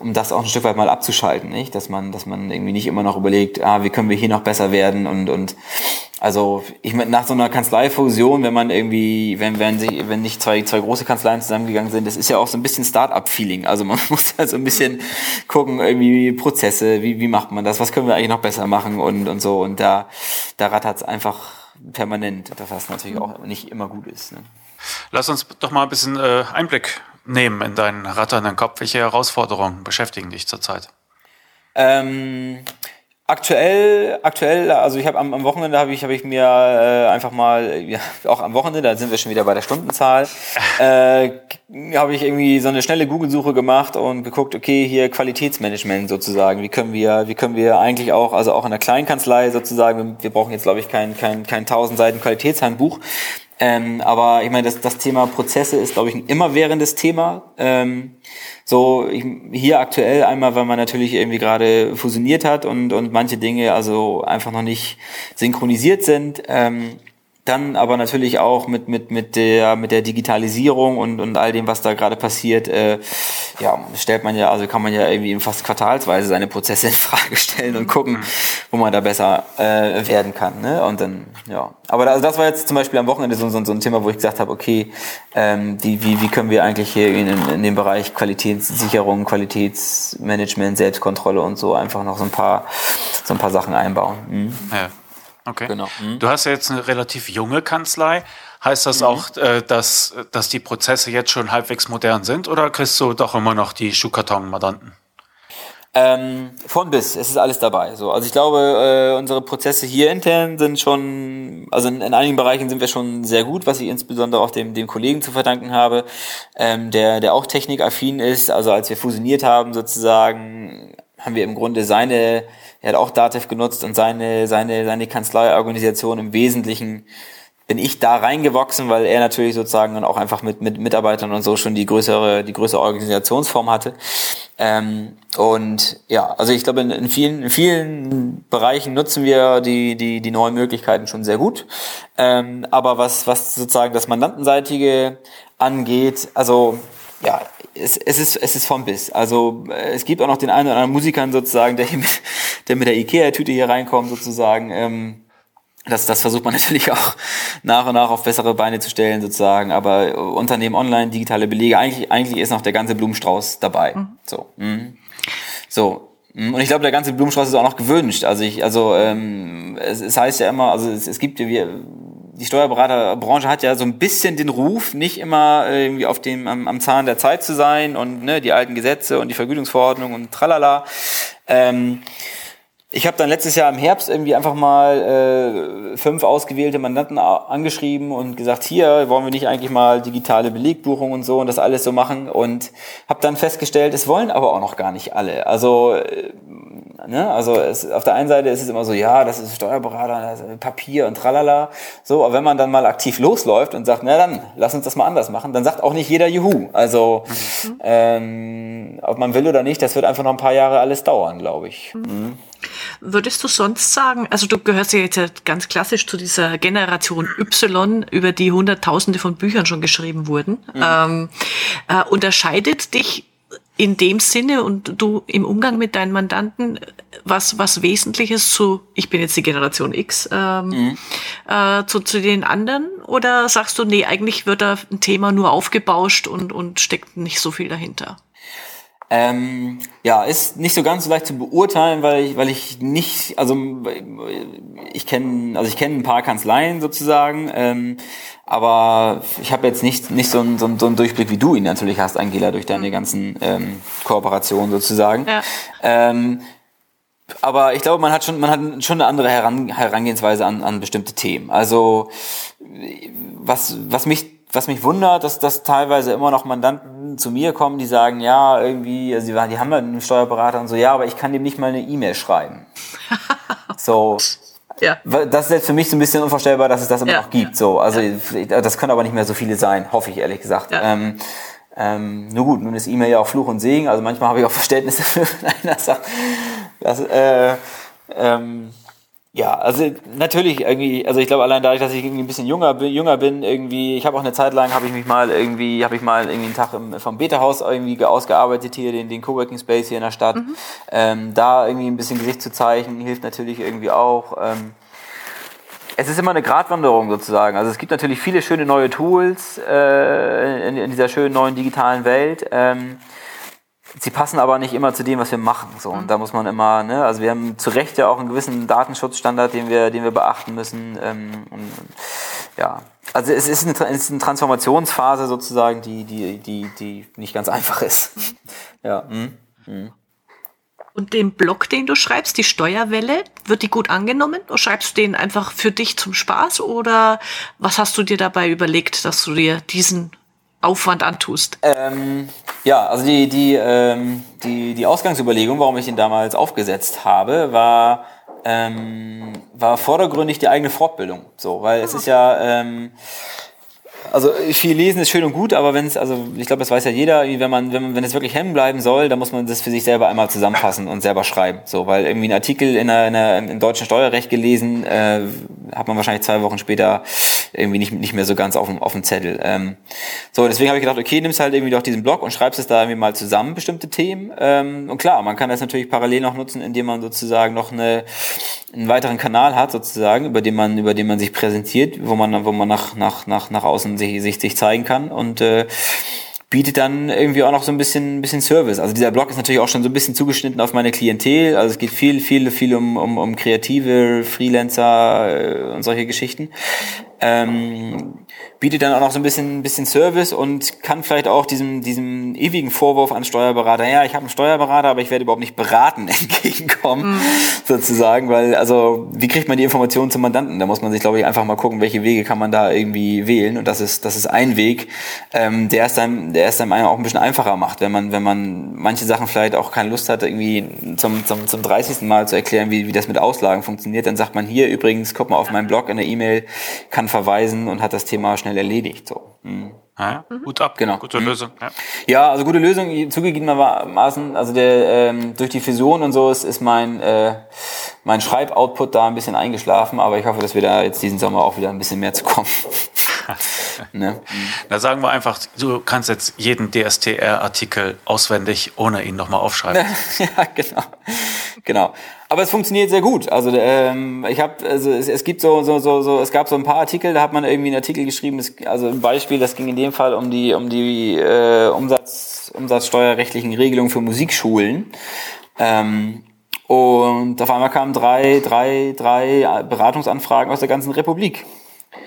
um das auch ein Stück weit mal abzuschalten, nicht? Dass man, dass man irgendwie nicht immer noch überlegt, ah, wie können wir hier noch besser werden und, und also ich meine, nach so einer Kanzleifusion, wenn man irgendwie, wenn, wenn, sich, wenn nicht zwei, zwei große Kanzleien zusammengegangen sind, das ist ja auch so ein bisschen Start-up-Feeling. Also man muss halt so ein bisschen gucken, irgendwie Prozesse, wie, wie macht man das, was können wir eigentlich noch besser machen und, und so. Und da, da rattert's einfach permanent, was natürlich auch nicht immer gut ist. Ne? Lass uns doch mal ein bisschen äh, Einblick nehmen in deinen ratternden Kopf. Welche Herausforderungen beschäftigen dich zurzeit? Ähm, Aktuell, aktuell, also ich habe am, am Wochenende habe ich, hab ich mir äh, einfach mal, ja, auch am Wochenende, da sind wir schon wieder bei der Stundenzahl, äh, habe ich irgendwie so eine schnelle Google-Suche gemacht und geguckt, okay, hier Qualitätsmanagement sozusagen, wie können wir, wie können wir eigentlich auch, also auch in der Kleinkanzlei sozusagen, wir brauchen jetzt glaube ich kein kein kein tausend Seiten Qualitätshandbuch, ähm, aber ich meine, das, das Thema Prozesse ist, glaube ich, ein immerwährendes Thema. Ähm, so ich, hier aktuell einmal, weil man natürlich irgendwie gerade fusioniert hat und, und manche Dinge also einfach noch nicht synchronisiert sind. Ähm, dann aber natürlich auch mit, mit, mit, der, mit der Digitalisierung und, und all dem, was da gerade passiert, äh, ja, stellt man ja, also kann man ja irgendwie fast quartalsweise seine Prozesse in Frage stellen und gucken, wo man da besser äh, werden kann. Ne? Und dann, ja. Aber da, also das war jetzt zum Beispiel am Wochenende so, so, so ein Thema, wo ich gesagt habe, okay, ähm, die, wie, wie können wir eigentlich hier in, in dem Bereich Qualitätssicherung, Qualitätsmanagement, Selbstkontrolle und so einfach noch so ein paar, so ein paar Sachen einbauen. Mhm. Ja. Okay. Genau. Mhm. Du hast ja jetzt eine relativ junge Kanzlei. Heißt das mhm. auch, äh, dass, dass die Prozesse jetzt schon halbwegs modern sind oder kriegst du doch immer noch die Schuhkarton-Mandanten? Ähm, von bis, es ist alles dabei. So, also ich glaube, äh, unsere Prozesse hier intern sind schon, also in, in, einigen Bereichen sind wir schon sehr gut, was ich insbesondere auch dem, dem Kollegen zu verdanken habe, ähm, der, der auch technikaffin ist. Also als wir fusioniert haben sozusagen, haben wir im Grunde seine er hat auch Datev genutzt und seine, seine, seine Kanzleiorganisation im Wesentlichen bin ich da reingewachsen, weil er natürlich sozusagen dann auch einfach mit, mit Mitarbeitern und so schon die größere, die größere Organisationsform hatte. Ähm, und ja, also ich glaube, in, in, vielen, in vielen Bereichen nutzen wir die, die, die neuen Möglichkeiten schon sehr gut. Ähm, aber was, was sozusagen das Mandantenseitige angeht, also ja, es, es, ist, es ist vom Biss. Also äh, es gibt auch noch den einen oder anderen Musikern sozusagen, der, hier mit, der mit der Ikea-Tüte hier reinkommt sozusagen. Ähm, das, das versucht man natürlich auch nach und nach auf bessere Beine zu stellen sozusagen. Aber Unternehmen online, digitale Belege, eigentlich, eigentlich ist noch der ganze Blumenstrauß dabei. Mhm. So. Mhm. So. Mhm. Und ich glaube, der ganze Blumenstrauß ist auch noch gewünscht. Also ich, also ähm, es, es heißt ja immer, also es, es gibt ja, wir, die Steuerberaterbranche hat ja so ein bisschen den Ruf, nicht immer irgendwie auf dem am, am Zahn der Zeit zu sein und ne, die alten Gesetze und die Vergütungsverordnung und tralala. Ähm, ich habe dann letztes Jahr im Herbst irgendwie einfach mal äh, fünf ausgewählte Mandanten angeschrieben und gesagt, hier wollen wir nicht eigentlich mal digitale Belegbuchung und so und das alles so machen und habe dann festgestellt, es wollen aber auch noch gar nicht alle. Also äh, ne, also es, auf der einen Seite ist es immer so, ja, das ist Steuerberater, das ist Papier und tralala. So, aber wenn man dann mal aktiv losläuft und sagt, na dann, lass uns das mal anders machen, dann sagt auch nicht jeder Juhu. Also mhm. ähm, ob man will oder nicht, das wird einfach noch ein paar Jahre alles dauern, glaube ich. Mhm. Würdest du sonst sagen, also du gehörst ja jetzt ganz klassisch zu dieser Generation Y, über die Hunderttausende von Büchern schon geschrieben wurden. Mhm. Ähm, äh, unterscheidet dich in dem Sinne und du im Umgang mit deinen Mandanten was was Wesentliches zu ich bin jetzt die Generation X ähm, mhm. äh, zu, zu den anderen oder sagst du nee eigentlich wird da ein Thema nur aufgebauscht und und steckt nicht so viel dahinter ähm, ja, ist nicht so ganz so leicht zu beurteilen, weil ich, weil ich nicht, also ich kenne, also ich kenne ein paar Kanzleien sozusagen, ähm, aber ich habe jetzt nicht nicht so einen, so, einen, so einen Durchblick wie du ihn natürlich hast, Angela, durch deine mhm. ganzen ähm, Kooperationen sozusagen. Ja. Ähm, aber ich glaube, man hat schon, man hat schon eine andere Herangehensweise an, an bestimmte Themen. Also was, was mich was mich wundert, dass, dass teilweise immer noch Mandanten zu mir kommen, die sagen, ja, irgendwie, also die, die haben einen Steuerberater und so, ja, aber ich kann dem nicht mal eine E-Mail schreiben. so. Ja. Das ist jetzt für mich so ein bisschen unvorstellbar, dass es das immer ja. noch gibt. So, also ja. das können aber nicht mehr so viele sein, hoffe ich ehrlich gesagt. Ja. Ähm, ähm, nur gut, nun ist E-Mail ja auch Fluch und Segen, also manchmal habe ich auch Verständnis dafür, wenn einer sagt, dass, äh, ähm, ja, also natürlich irgendwie, also ich glaube allein dadurch, dass ich irgendwie ein bisschen jünger bin, jünger bin irgendwie, ich habe auch eine Zeit lang, habe ich mich mal irgendwie, habe ich mal irgendwie einen Tag im, vom Beta-Haus irgendwie ausgearbeitet hier, den, den Coworking Space hier in der Stadt. Mhm. Ähm, da irgendwie ein bisschen Gesicht zu zeichnen, hilft natürlich irgendwie auch. Ähm, es ist immer eine Gratwanderung sozusagen. Also es gibt natürlich viele schöne neue Tools äh, in, in, dieser schönen neuen digitalen Welt. Ähm, sie passen aber nicht immer zu dem, was wir machen. So. Und da muss man immer, ne, also wir haben zu Recht ja auch einen gewissen Datenschutzstandard, den wir, den wir beachten müssen. Ähm, und, ja, also es ist, eine, es ist eine Transformationsphase sozusagen, die, die, die, die nicht ganz einfach ist. ja. Mhm. Mhm. Und den Blog, den du schreibst, die Steuerwelle, wird die gut angenommen? Oder schreibst du den einfach für dich zum Spaß? Oder was hast du dir dabei überlegt, dass du dir diesen Aufwand antust? Ähm, ja, also die, die, ähm, die, die Ausgangsüberlegung, warum ich ihn damals aufgesetzt habe, war, ähm, war vordergründig die eigene Fortbildung. So, weil es ist ja, ähm, also viel lesen ist schön und gut, aber wenn es, also ich glaube, das weiß ja jeder, wenn man, wenn man, wenn es wirklich hängen bleiben soll, dann muss man das für sich selber einmal zusammenfassen und selber schreiben. So, weil irgendwie ein Artikel in einer, in einer, im deutschen Steuerrecht gelesen, äh, hat man wahrscheinlich zwei Wochen später irgendwie nicht, nicht mehr so ganz auf dem, auf dem Zettel. Ähm, so, deswegen habe ich gedacht, okay, nimmst halt irgendwie doch diesen Blog und schreibst es da irgendwie mal zusammen, bestimmte Themen. Ähm, und klar, man kann das natürlich parallel noch nutzen, indem man sozusagen noch eine, einen weiteren Kanal hat, sozusagen, über den man, über den man sich präsentiert, wo man, wo man nach, nach, nach, nach außen sich, sich, sich zeigen kann und äh, bietet dann irgendwie auch noch so ein bisschen, ein bisschen Service. Also dieser Blog ist natürlich auch schon so ein bisschen zugeschnitten auf meine Klientel. Also es geht viel, viel, viel um, um, um kreative Freelancer äh, und solche Geschichten. Ähm, bietet dann auch noch so ein bisschen, bisschen Service und kann vielleicht auch diesem, diesem ewigen Vorwurf an Steuerberater, ja, ich habe einen Steuerberater, aber ich werde überhaupt nicht beraten, entgegenkommen, mhm. sozusagen, weil, also, wie kriegt man die Informationen zum Mandanten? Da muss man sich, glaube ich, einfach mal gucken, welche Wege kann man da irgendwie wählen und das ist, das ist ein Weg, ähm, der es einem, der es einem auch ein bisschen einfacher macht, wenn man, wenn man manche Sachen vielleicht auch keine Lust hat, irgendwie zum, zum, zum 30. Mal zu erklären, wie, wie das mit Auslagen funktioniert, dann sagt man hier übrigens, guck mal auf meinen Blog in der E-Mail, kann verweisen und hat das Thema schnell erledigt. So. Mhm. Ja, mhm. Gut ab, genau. gute mhm. Lösung. Ja. ja, also gute Lösung, zugegebenermaßen, also der, ähm, durch die Fusion und so ist, ist mein, äh, mein Schreiboutput da ein bisschen eingeschlafen, aber ich hoffe, dass wir da jetzt diesen Sommer auch wieder ein bisschen mehr zu kommen. ne? Da sagen wir einfach, du kannst jetzt jeden DSTR-Artikel auswendig, ohne ihn nochmal aufschreiben. ja, genau. Genau. Aber es funktioniert sehr gut. Also ähm, ich habe, also es, es gibt so, so, so, so, es gab so ein paar Artikel, da hat man irgendwie einen Artikel geschrieben, das, also ein Beispiel, das ging in dem Fall um die, um die äh, Umsatz, umsatzsteuerrechtlichen Regelungen für Musikschulen. Ähm, und auf einmal kamen drei, drei, drei Beratungsanfragen aus der ganzen Republik.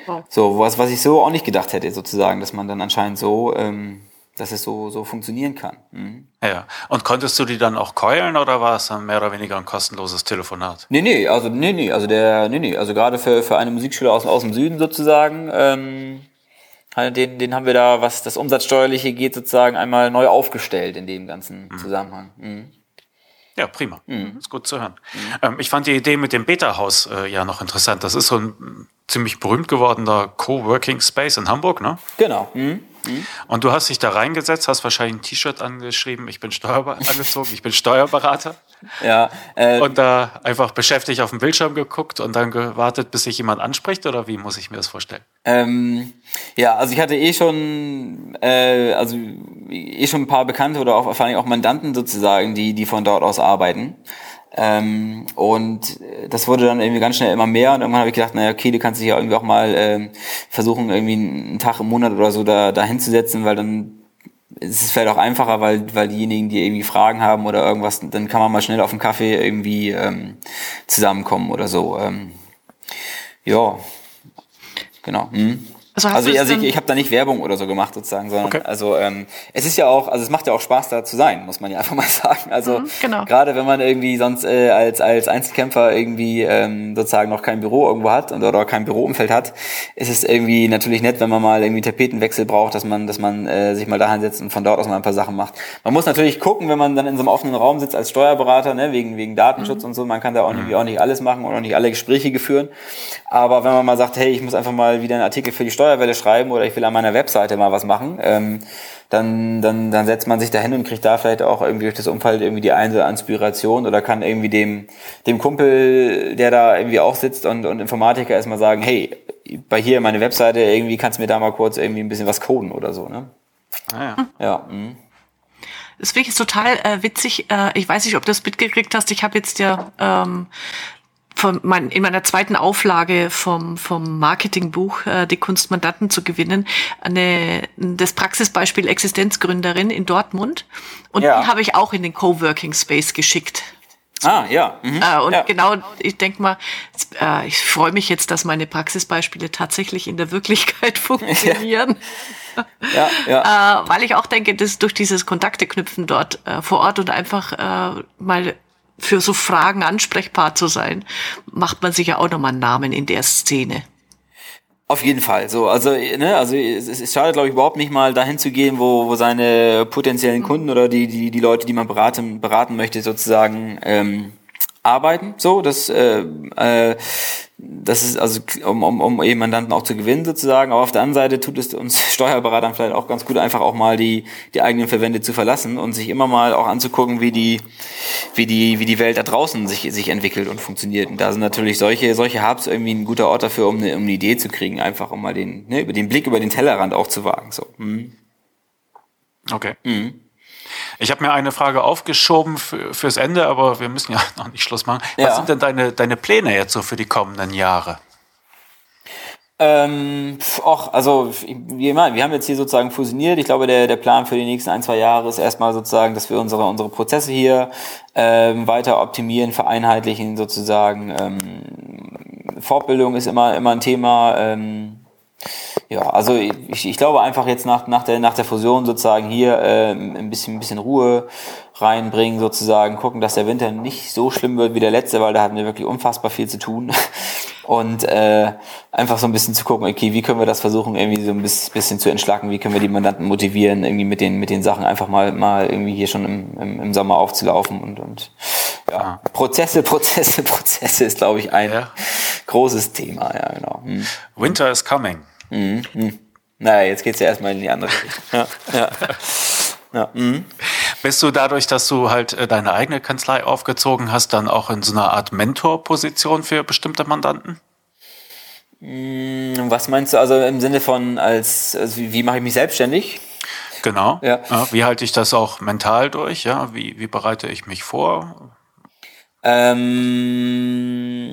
Wow. So, was, was ich so auch nicht gedacht hätte, sozusagen, dass man dann anscheinend so ähm, dass es so, so funktionieren kann. Mhm. Ja, und konntest du die dann auch keulen oder war es dann mehr oder weniger ein kostenloses Telefonat? Nee, nee, also nee, nee, also der, nee, nee, also gerade für, für eine Musikschule aus, aus dem Süden sozusagen, ähm, halt den, den haben wir da, was das Umsatzsteuerliche geht, sozusagen einmal neu aufgestellt in dem ganzen mhm. Zusammenhang. Mhm. Ja, prima. Mhm. Ist gut zu hören. Mhm. Ähm, ich fand die Idee mit dem Beta-Haus äh, ja noch interessant. Das ist so ein ziemlich berühmt gewordener Coworking Space in Hamburg, ne? Genau. Mhm. Mhm. Und du hast dich da reingesetzt, hast wahrscheinlich ein T-Shirt angeschrieben, ich bin Steuer angezogen, ich bin Steuerberater. Ja. Äh, und da einfach beschäftigt auf dem Bildschirm geguckt und dann gewartet, bis sich jemand anspricht oder wie muss ich mir das vorstellen? Ähm, ja, also ich hatte eh schon, äh, also eh schon ein paar Bekannte oder auch vor allem auch Mandanten sozusagen, die, die von dort aus arbeiten. Ähm, und das wurde dann irgendwie ganz schnell immer mehr und irgendwann habe ich gedacht, naja, okay, du kannst dich ja irgendwie auch mal ähm, versuchen, irgendwie einen Tag im Monat oder so da, da hinzusetzen, weil dann ist es vielleicht auch einfacher, weil, weil diejenigen, die irgendwie Fragen haben oder irgendwas, dann kann man mal schnell auf dem Kaffee irgendwie ähm, zusammenkommen oder so. Ähm, ja, genau. Hm. Also, also, also ich, ich habe da nicht Werbung oder so gemacht sozusagen, sondern okay. also ähm, es ist ja auch, also es macht ja auch Spaß da zu sein, muss man ja einfach mal sagen. Also mhm, genau. gerade wenn man irgendwie sonst äh, als als Einzelkämpfer irgendwie ähm, sozusagen noch kein Büro irgendwo hat oder kein Büroumfeld hat, ist es irgendwie natürlich nett, wenn man mal irgendwie Tapetenwechsel braucht, dass man dass man äh, sich mal dahin setzt und von dort aus mal ein paar Sachen macht. Man muss natürlich gucken, wenn man dann in so einem offenen Raum sitzt als Steuerberater, ne, wegen wegen Datenschutz mhm. und so, man kann da auch, nicht, auch nicht alles machen und auch nicht alle Gespräche geführen. Aber wenn man mal sagt, hey, ich muss einfach mal wieder einen Artikel für die Steuerwelle schreiben oder ich will an meiner Webseite mal was machen, ähm, dann, dann, dann setzt man sich da hin und kriegt da vielleicht auch irgendwie durch das Umfeld irgendwie die eine Inspiration oder kann irgendwie dem, dem Kumpel, der da irgendwie auch sitzt und, und Informatiker erstmal sagen, hey, bei hier meine Webseite, irgendwie kannst du mir da mal kurz irgendwie ein bisschen was coden oder so, ne? Ah, ja. ja mh. Das finde ich total äh, witzig. Äh, ich weiß nicht, ob du das mitgekriegt hast. Ich habe jetzt ja ähm, von mein, in meiner zweiten Auflage vom, vom Marketingbuch äh, Die Kunst Mandanten zu gewinnen, eine, das Praxisbeispiel Existenzgründerin in Dortmund. Und ja. die habe ich auch in den Coworking Space geschickt. Ah, ja. Mhm. Äh, und ja. genau, ich denke mal, äh, ich freue mich jetzt, dass meine Praxisbeispiele tatsächlich in der Wirklichkeit funktionieren. Ja. ja, ja. Äh, weil ich auch denke, dass durch dieses Kontakte knüpfen dort äh, vor Ort und einfach äh, mal für so Fragen ansprechbar zu sein, macht man sich ja auch nochmal einen Namen in der Szene. Auf jeden Fall. So, also, ne, also es, es schadet, glaube ich, überhaupt nicht mal dahin zu gehen, wo, wo seine potenziellen Kunden oder die, die, die Leute, die man beraten, beraten möchte, sozusagen ähm, arbeiten. So, das äh, äh, das ist also, um, um, um eben Mandanten auch zu gewinnen sozusagen. Aber auf der anderen Seite tut es uns Steuerberatern vielleicht auch ganz gut, einfach auch mal die, die eigenen Verwände zu verlassen und sich immer mal auch anzugucken, wie die, wie die, wie die Welt da draußen sich, sich entwickelt und funktioniert. Und da sind natürlich solche, solche Hubs irgendwie ein guter Ort dafür, um eine, um eine Idee zu kriegen, einfach um mal den, ne, über den Blick über den Tellerrand auch zu wagen. So. Mhm. Okay. Mhm. Ich habe mir eine Frage aufgeschoben für, fürs Ende, aber wir müssen ja noch nicht Schluss machen. Ja. Was sind denn deine, deine Pläne jetzt so für die kommenden Jahre? Ähm, auch, also wir haben jetzt hier sozusagen fusioniert. Ich glaube, der, der Plan für die nächsten ein, zwei Jahre ist erstmal sozusagen, dass wir unsere, unsere Prozesse hier ähm, weiter optimieren, vereinheitlichen sozusagen. Ähm, Fortbildung ist immer, immer ein Thema. Ähm, ja, also ich, ich glaube einfach jetzt nach, nach, der, nach der Fusion sozusagen hier äh, ein, bisschen, ein bisschen Ruhe reinbringen, sozusagen gucken, dass der Winter nicht so schlimm wird wie der letzte, weil da hatten wir wirklich unfassbar viel zu tun. Und äh, einfach so ein bisschen zu gucken, okay, wie können wir das versuchen, irgendwie so ein bisschen zu entschlacken, wie können wir die Mandanten motivieren, irgendwie mit den, mit den Sachen einfach mal, mal irgendwie hier schon im, im, im Sommer aufzulaufen und, und ja, ah. Prozesse, Prozesse, Prozesse ist, glaube ich, ein ja. großes Thema, ja, genau. Hm. Winter is coming. Mhm. Mhm. Naja, jetzt geht's ja erstmal in die andere Richtung. Ja, ja. Ja. Mhm. Bist du dadurch, dass du halt äh, deine eigene Kanzlei aufgezogen hast, dann auch in so einer Art Mentorposition für bestimmte Mandanten? Mm, was meinst du also im Sinne von als, also wie, wie mache ich mich selbstständig? Genau. Ja. ja. Wie halte ich das auch mental durch? Ja, wie, wie bereite ich mich vor? Ähm,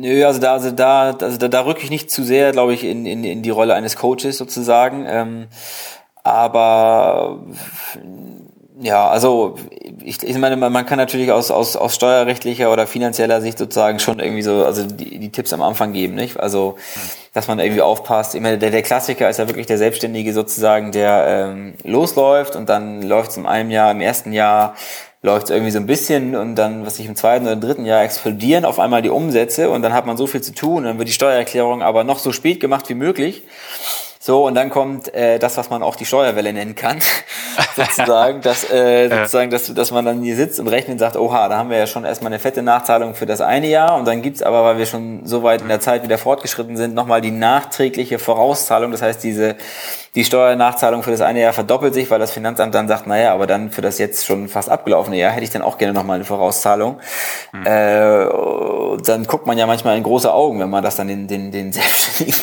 nö, also da, also da, also da, da rücke ich nicht zu sehr, glaube ich, in, in, in die Rolle eines Coaches sozusagen. Ähm, aber ja, also ich, ich meine, man kann natürlich aus, aus, aus steuerrechtlicher oder finanzieller Sicht sozusagen schon irgendwie so, also die, die Tipps am Anfang geben, nicht? Also, dass man irgendwie aufpasst. Ich meine, der, der Klassiker ist ja wirklich der Selbstständige sozusagen, der ähm, losläuft und dann läuft es in einem Jahr, im ersten Jahr läuft es irgendwie so ein bisschen und dann, was ich im zweiten oder dritten Jahr explodieren auf einmal die Umsätze und dann hat man so viel zu tun, dann wird die Steuererklärung aber noch so spät gemacht wie möglich. So, und dann kommt äh, das, was man auch die Steuerwelle nennen kann, sozusagen, dass, äh, sozusagen dass, dass man dann hier sitzt und rechnet und sagt, oha, da haben wir ja schon erstmal eine fette Nachzahlung für das eine Jahr und dann gibt's aber, weil wir schon so weit in der Zeit wieder fortgeschritten sind, nochmal die nachträgliche Vorauszahlung. Das heißt, diese die Steuernachzahlung für das eine Jahr verdoppelt sich, weil das Finanzamt dann sagt, naja, aber dann für das jetzt schon fast abgelaufene Jahr hätte ich dann auch gerne nochmal eine Vorauszahlung. Mhm. Äh, dann guckt man ja manchmal in große Augen, wenn man das dann den, den, den Selbstständigen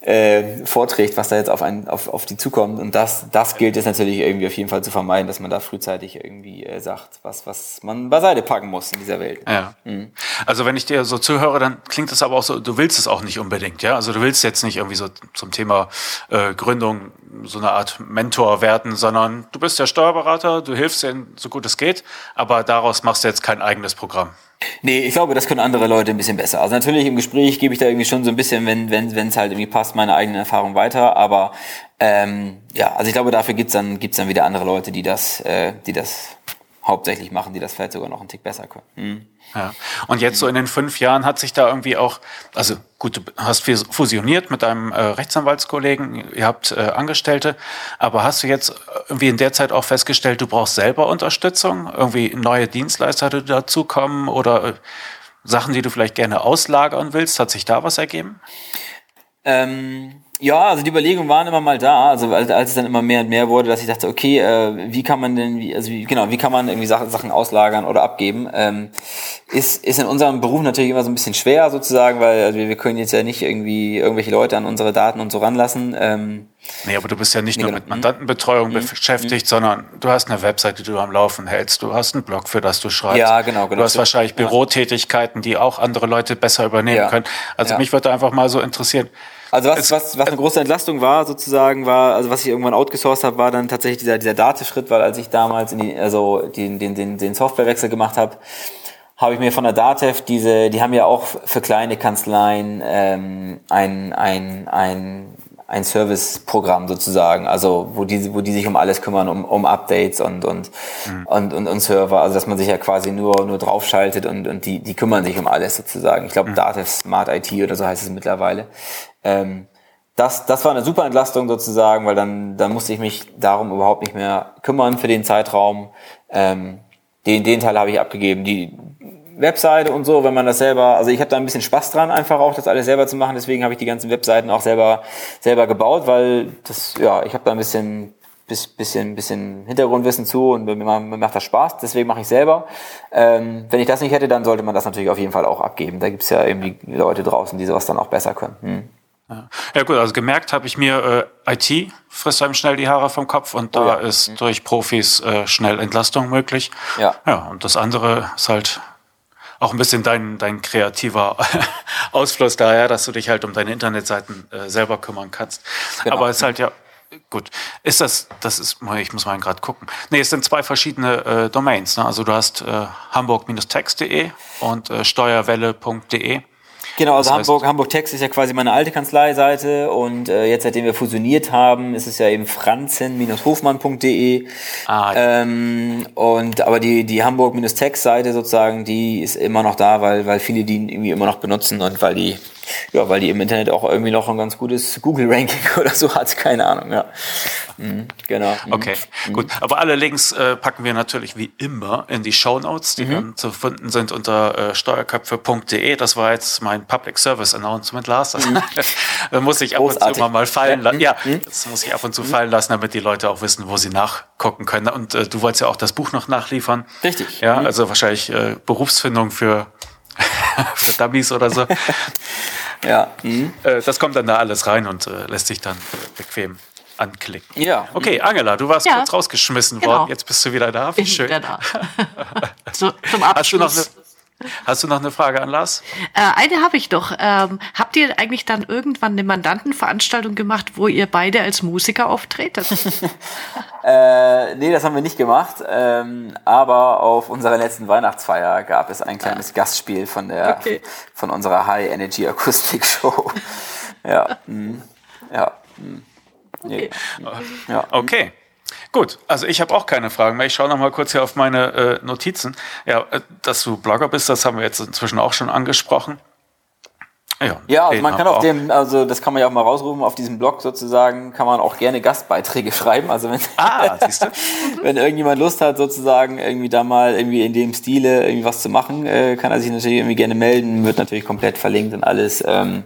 äh, vorträgt, was da jetzt auf, einen, auf, auf die zukommt. Und das, das gilt es natürlich irgendwie auf jeden Fall zu vermeiden, dass man da frühzeitig irgendwie äh, sagt, was, was man beiseite packen muss in dieser Welt. Ja. Mhm. Also wenn ich dir so zuhöre, dann klingt es aber auch so, du willst es auch nicht unbedingt, ja? Also du willst jetzt nicht irgendwie so zum Thema äh, Gründung so eine Art Mentor werden, sondern du bist der Steuerberater, du hilfst ihnen so gut es geht, aber daraus machst du jetzt kein eigenes Programm. Nee, ich glaube, das können andere Leute ein bisschen besser. Also natürlich im Gespräch gebe ich da irgendwie schon so ein bisschen, wenn wenn wenn es halt irgendwie passt, meine eigenen Erfahrungen weiter. Aber ähm, ja, also ich glaube, dafür gibt's dann gibt's dann wieder andere Leute, die das äh, die das hauptsächlich machen, die das vielleicht sogar noch einen Tick besser können. Mhm. Ja. Und jetzt so in den fünf Jahren hat sich da irgendwie auch, also gut, du hast fusioniert mit deinem äh, Rechtsanwaltskollegen, ihr habt äh, Angestellte, aber hast du jetzt irgendwie in der Zeit auch festgestellt, du brauchst selber Unterstützung, irgendwie neue Dienstleister, die dazukommen oder äh, Sachen, die du vielleicht gerne auslagern willst? Hat sich da was ergeben? Ähm ja, also die Überlegungen waren immer mal da, also als, als es dann immer mehr und mehr wurde, dass ich dachte, okay, äh, wie kann man denn, wie, also wie, genau, wie kann man irgendwie Sachen, Sachen auslagern oder abgeben? Ähm, ist, ist in unserem Beruf natürlich immer so ein bisschen schwer sozusagen, weil also wir können jetzt ja nicht irgendwie irgendwelche Leute an unsere Daten und so ranlassen. Ähm, nee, aber du bist ja nicht nee, nur genau. mit Mandantenbetreuung mhm. beschäftigt, mhm. sondern du hast eine Webseite, die du am Laufen hältst, du hast einen Blog, für das du schreibst. Ja, genau, genau. Du hast wahrscheinlich Bürotätigkeiten, die auch andere Leute besser übernehmen ja. können. Also ja. mich würde einfach mal so interessieren, also was, was, was eine große Entlastung war, sozusagen, war, also was ich irgendwann outgesourced habe, war dann tatsächlich dieser, dieser Datenschritt, weil als ich damals in die, also den, den, den, den Softwarewechsel gemacht habe, habe ich mir von der Datev diese, die haben ja auch für kleine Kanzleien ähm, ein, ein, ein ein Serviceprogramm sozusagen, also wo die, wo die sich um alles kümmern, um, um Updates und, und, mhm. und, und, und Server, also dass man sich ja quasi nur, nur draufschaltet und, und die, die kümmern sich um alles sozusagen. Ich glaube, mhm. Datev Smart IT oder so heißt es mittlerweile. Ähm, das, das war eine super Entlastung sozusagen, weil dann, dann musste ich mich darum überhaupt nicht mehr kümmern für den Zeitraum. Ähm, den, den Teil habe ich abgegeben. Die Webseite und so, wenn man das selber, also ich habe da ein bisschen Spaß dran, einfach auch das alles selber zu machen. Deswegen habe ich die ganzen Webseiten auch selber selber gebaut, weil das, ja, ich habe da ein bisschen bisschen, bisschen Hintergrundwissen zu und mir, macht das Spaß, deswegen mache ich selber. Ähm, wenn ich das nicht hätte, dann sollte man das natürlich auf jeden Fall auch abgeben. Da gibt's ja irgendwie Leute draußen, die sowas dann auch besser können. Hm. Ja. ja gut, also gemerkt habe ich mir, äh, IT frisst einem schnell die Haare vom Kopf und da oh ja. ist mhm. durch Profis äh, schnell Entlastung möglich. Ja. Ja, und das andere ist halt auch ein bisschen dein, dein kreativer Ausfluss daher, dass du dich halt um deine Internetseiten äh, selber kümmern kannst. Genau. Aber es ist halt ja, gut, ist das, das ist, ich muss mal gerade gucken. Nee, es sind zwei verschiedene äh, Domains. Ne? Also du hast äh, hamburg-text.de und äh, steuerwelle.de. Genau, also Hamburg, Hamburg Text ist ja quasi meine alte Kanzleiseite und äh, jetzt, seitdem wir fusioniert haben, ist es ja eben franzen-hofmann.de. Ah, ja. ähm, und aber die, die Hamburg-Text-Seite sozusagen, die ist immer noch da, weil, weil viele die irgendwie immer noch benutzen und weil die ja, weil die im Internet auch irgendwie noch ein ganz gutes Google-Ranking oder so hat, keine Ahnung, ja. Mhm, genau. Mhm. Okay, mhm. gut. Aber alle Links äh, packen wir natürlich wie immer in die Show Notes, die mhm. dann zu finden sind unter äh, steuerköpfe.de. Das war jetzt mein Public Service Announcement, Lars. Das, mhm. da muss ich ab Großartig. und zu immer mal fallen lassen. Ja, mhm. das muss ich ab und zu fallen lassen, damit die Leute auch wissen, wo sie nachgucken können. Und äh, du wolltest ja auch das Buch noch nachliefern. Richtig. Ja, also wahrscheinlich äh, Berufsfindung für für Dummies oder so. ja. Mhm. Äh, das kommt dann da alles rein und äh, lässt sich dann bequem anklicken. Ja. Okay, Angela, du warst ja. kurz rausgeschmissen genau. worden. Jetzt bist du wieder da. Wie schön. Wieder da. so, zum Abschluss. Hast du noch eine Hast du noch eine Frage an Lars? Äh, eine habe ich doch. Ähm, habt ihr eigentlich dann irgendwann eine Mandantenveranstaltung gemacht, wo ihr beide als Musiker auftretet? äh, nee, das haben wir nicht gemacht. Ähm, aber auf unserer letzten Weihnachtsfeier gab es ein kleines ah. Gastspiel von der okay. von unserer High Energy Akustik Show. ja. Mh, ja. Mh. Nee. Okay. Ja. okay. Gut, also ich habe auch keine Fragen mehr. Ich schaue noch mal kurz hier auf meine äh, Notizen. Ja, äh, dass du Blogger bist, das haben wir jetzt inzwischen auch schon angesprochen. Ja, ja also man kann auf dem, also das kann man ja auch mal rausrufen, auf diesem Blog sozusagen kann man auch gerne Gastbeiträge schreiben. Also wenn, ah, wenn irgendjemand Lust hat, sozusagen irgendwie da mal irgendwie in dem Stile irgendwie was zu machen, äh, kann er sich natürlich irgendwie gerne melden, wird natürlich komplett verlinkt und alles. Ähm,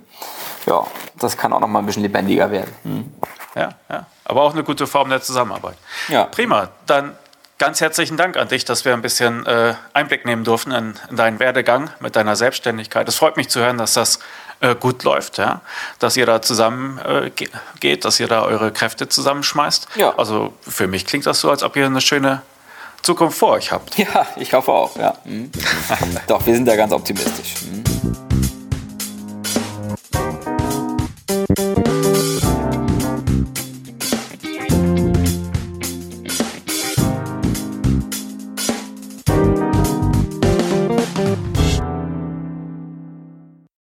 ja, das kann auch noch mal ein bisschen lebendiger werden. Hm. Ja, ja aber auch eine gute Form der Zusammenarbeit. Ja. Prima. Dann ganz herzlichen Dank an dich, dass wir ein bisschen äh, Einblick nehmen durften in, in, deinen Werdegang mit deiner Selbstständigkeit. Es freut mich zu hören, dass das äh, gut läuft, ja? dass ihr da zusammen äh, geht, dass ihr da eure Kräfte zusammenschmeißt. Ja. Also für mich klingt das so, als ob ihr eine schöne Zukunft vor euch habt. Ja, ich hoffe auch. Ja. Mhm. Doch, wir sind da ganz optimistisch.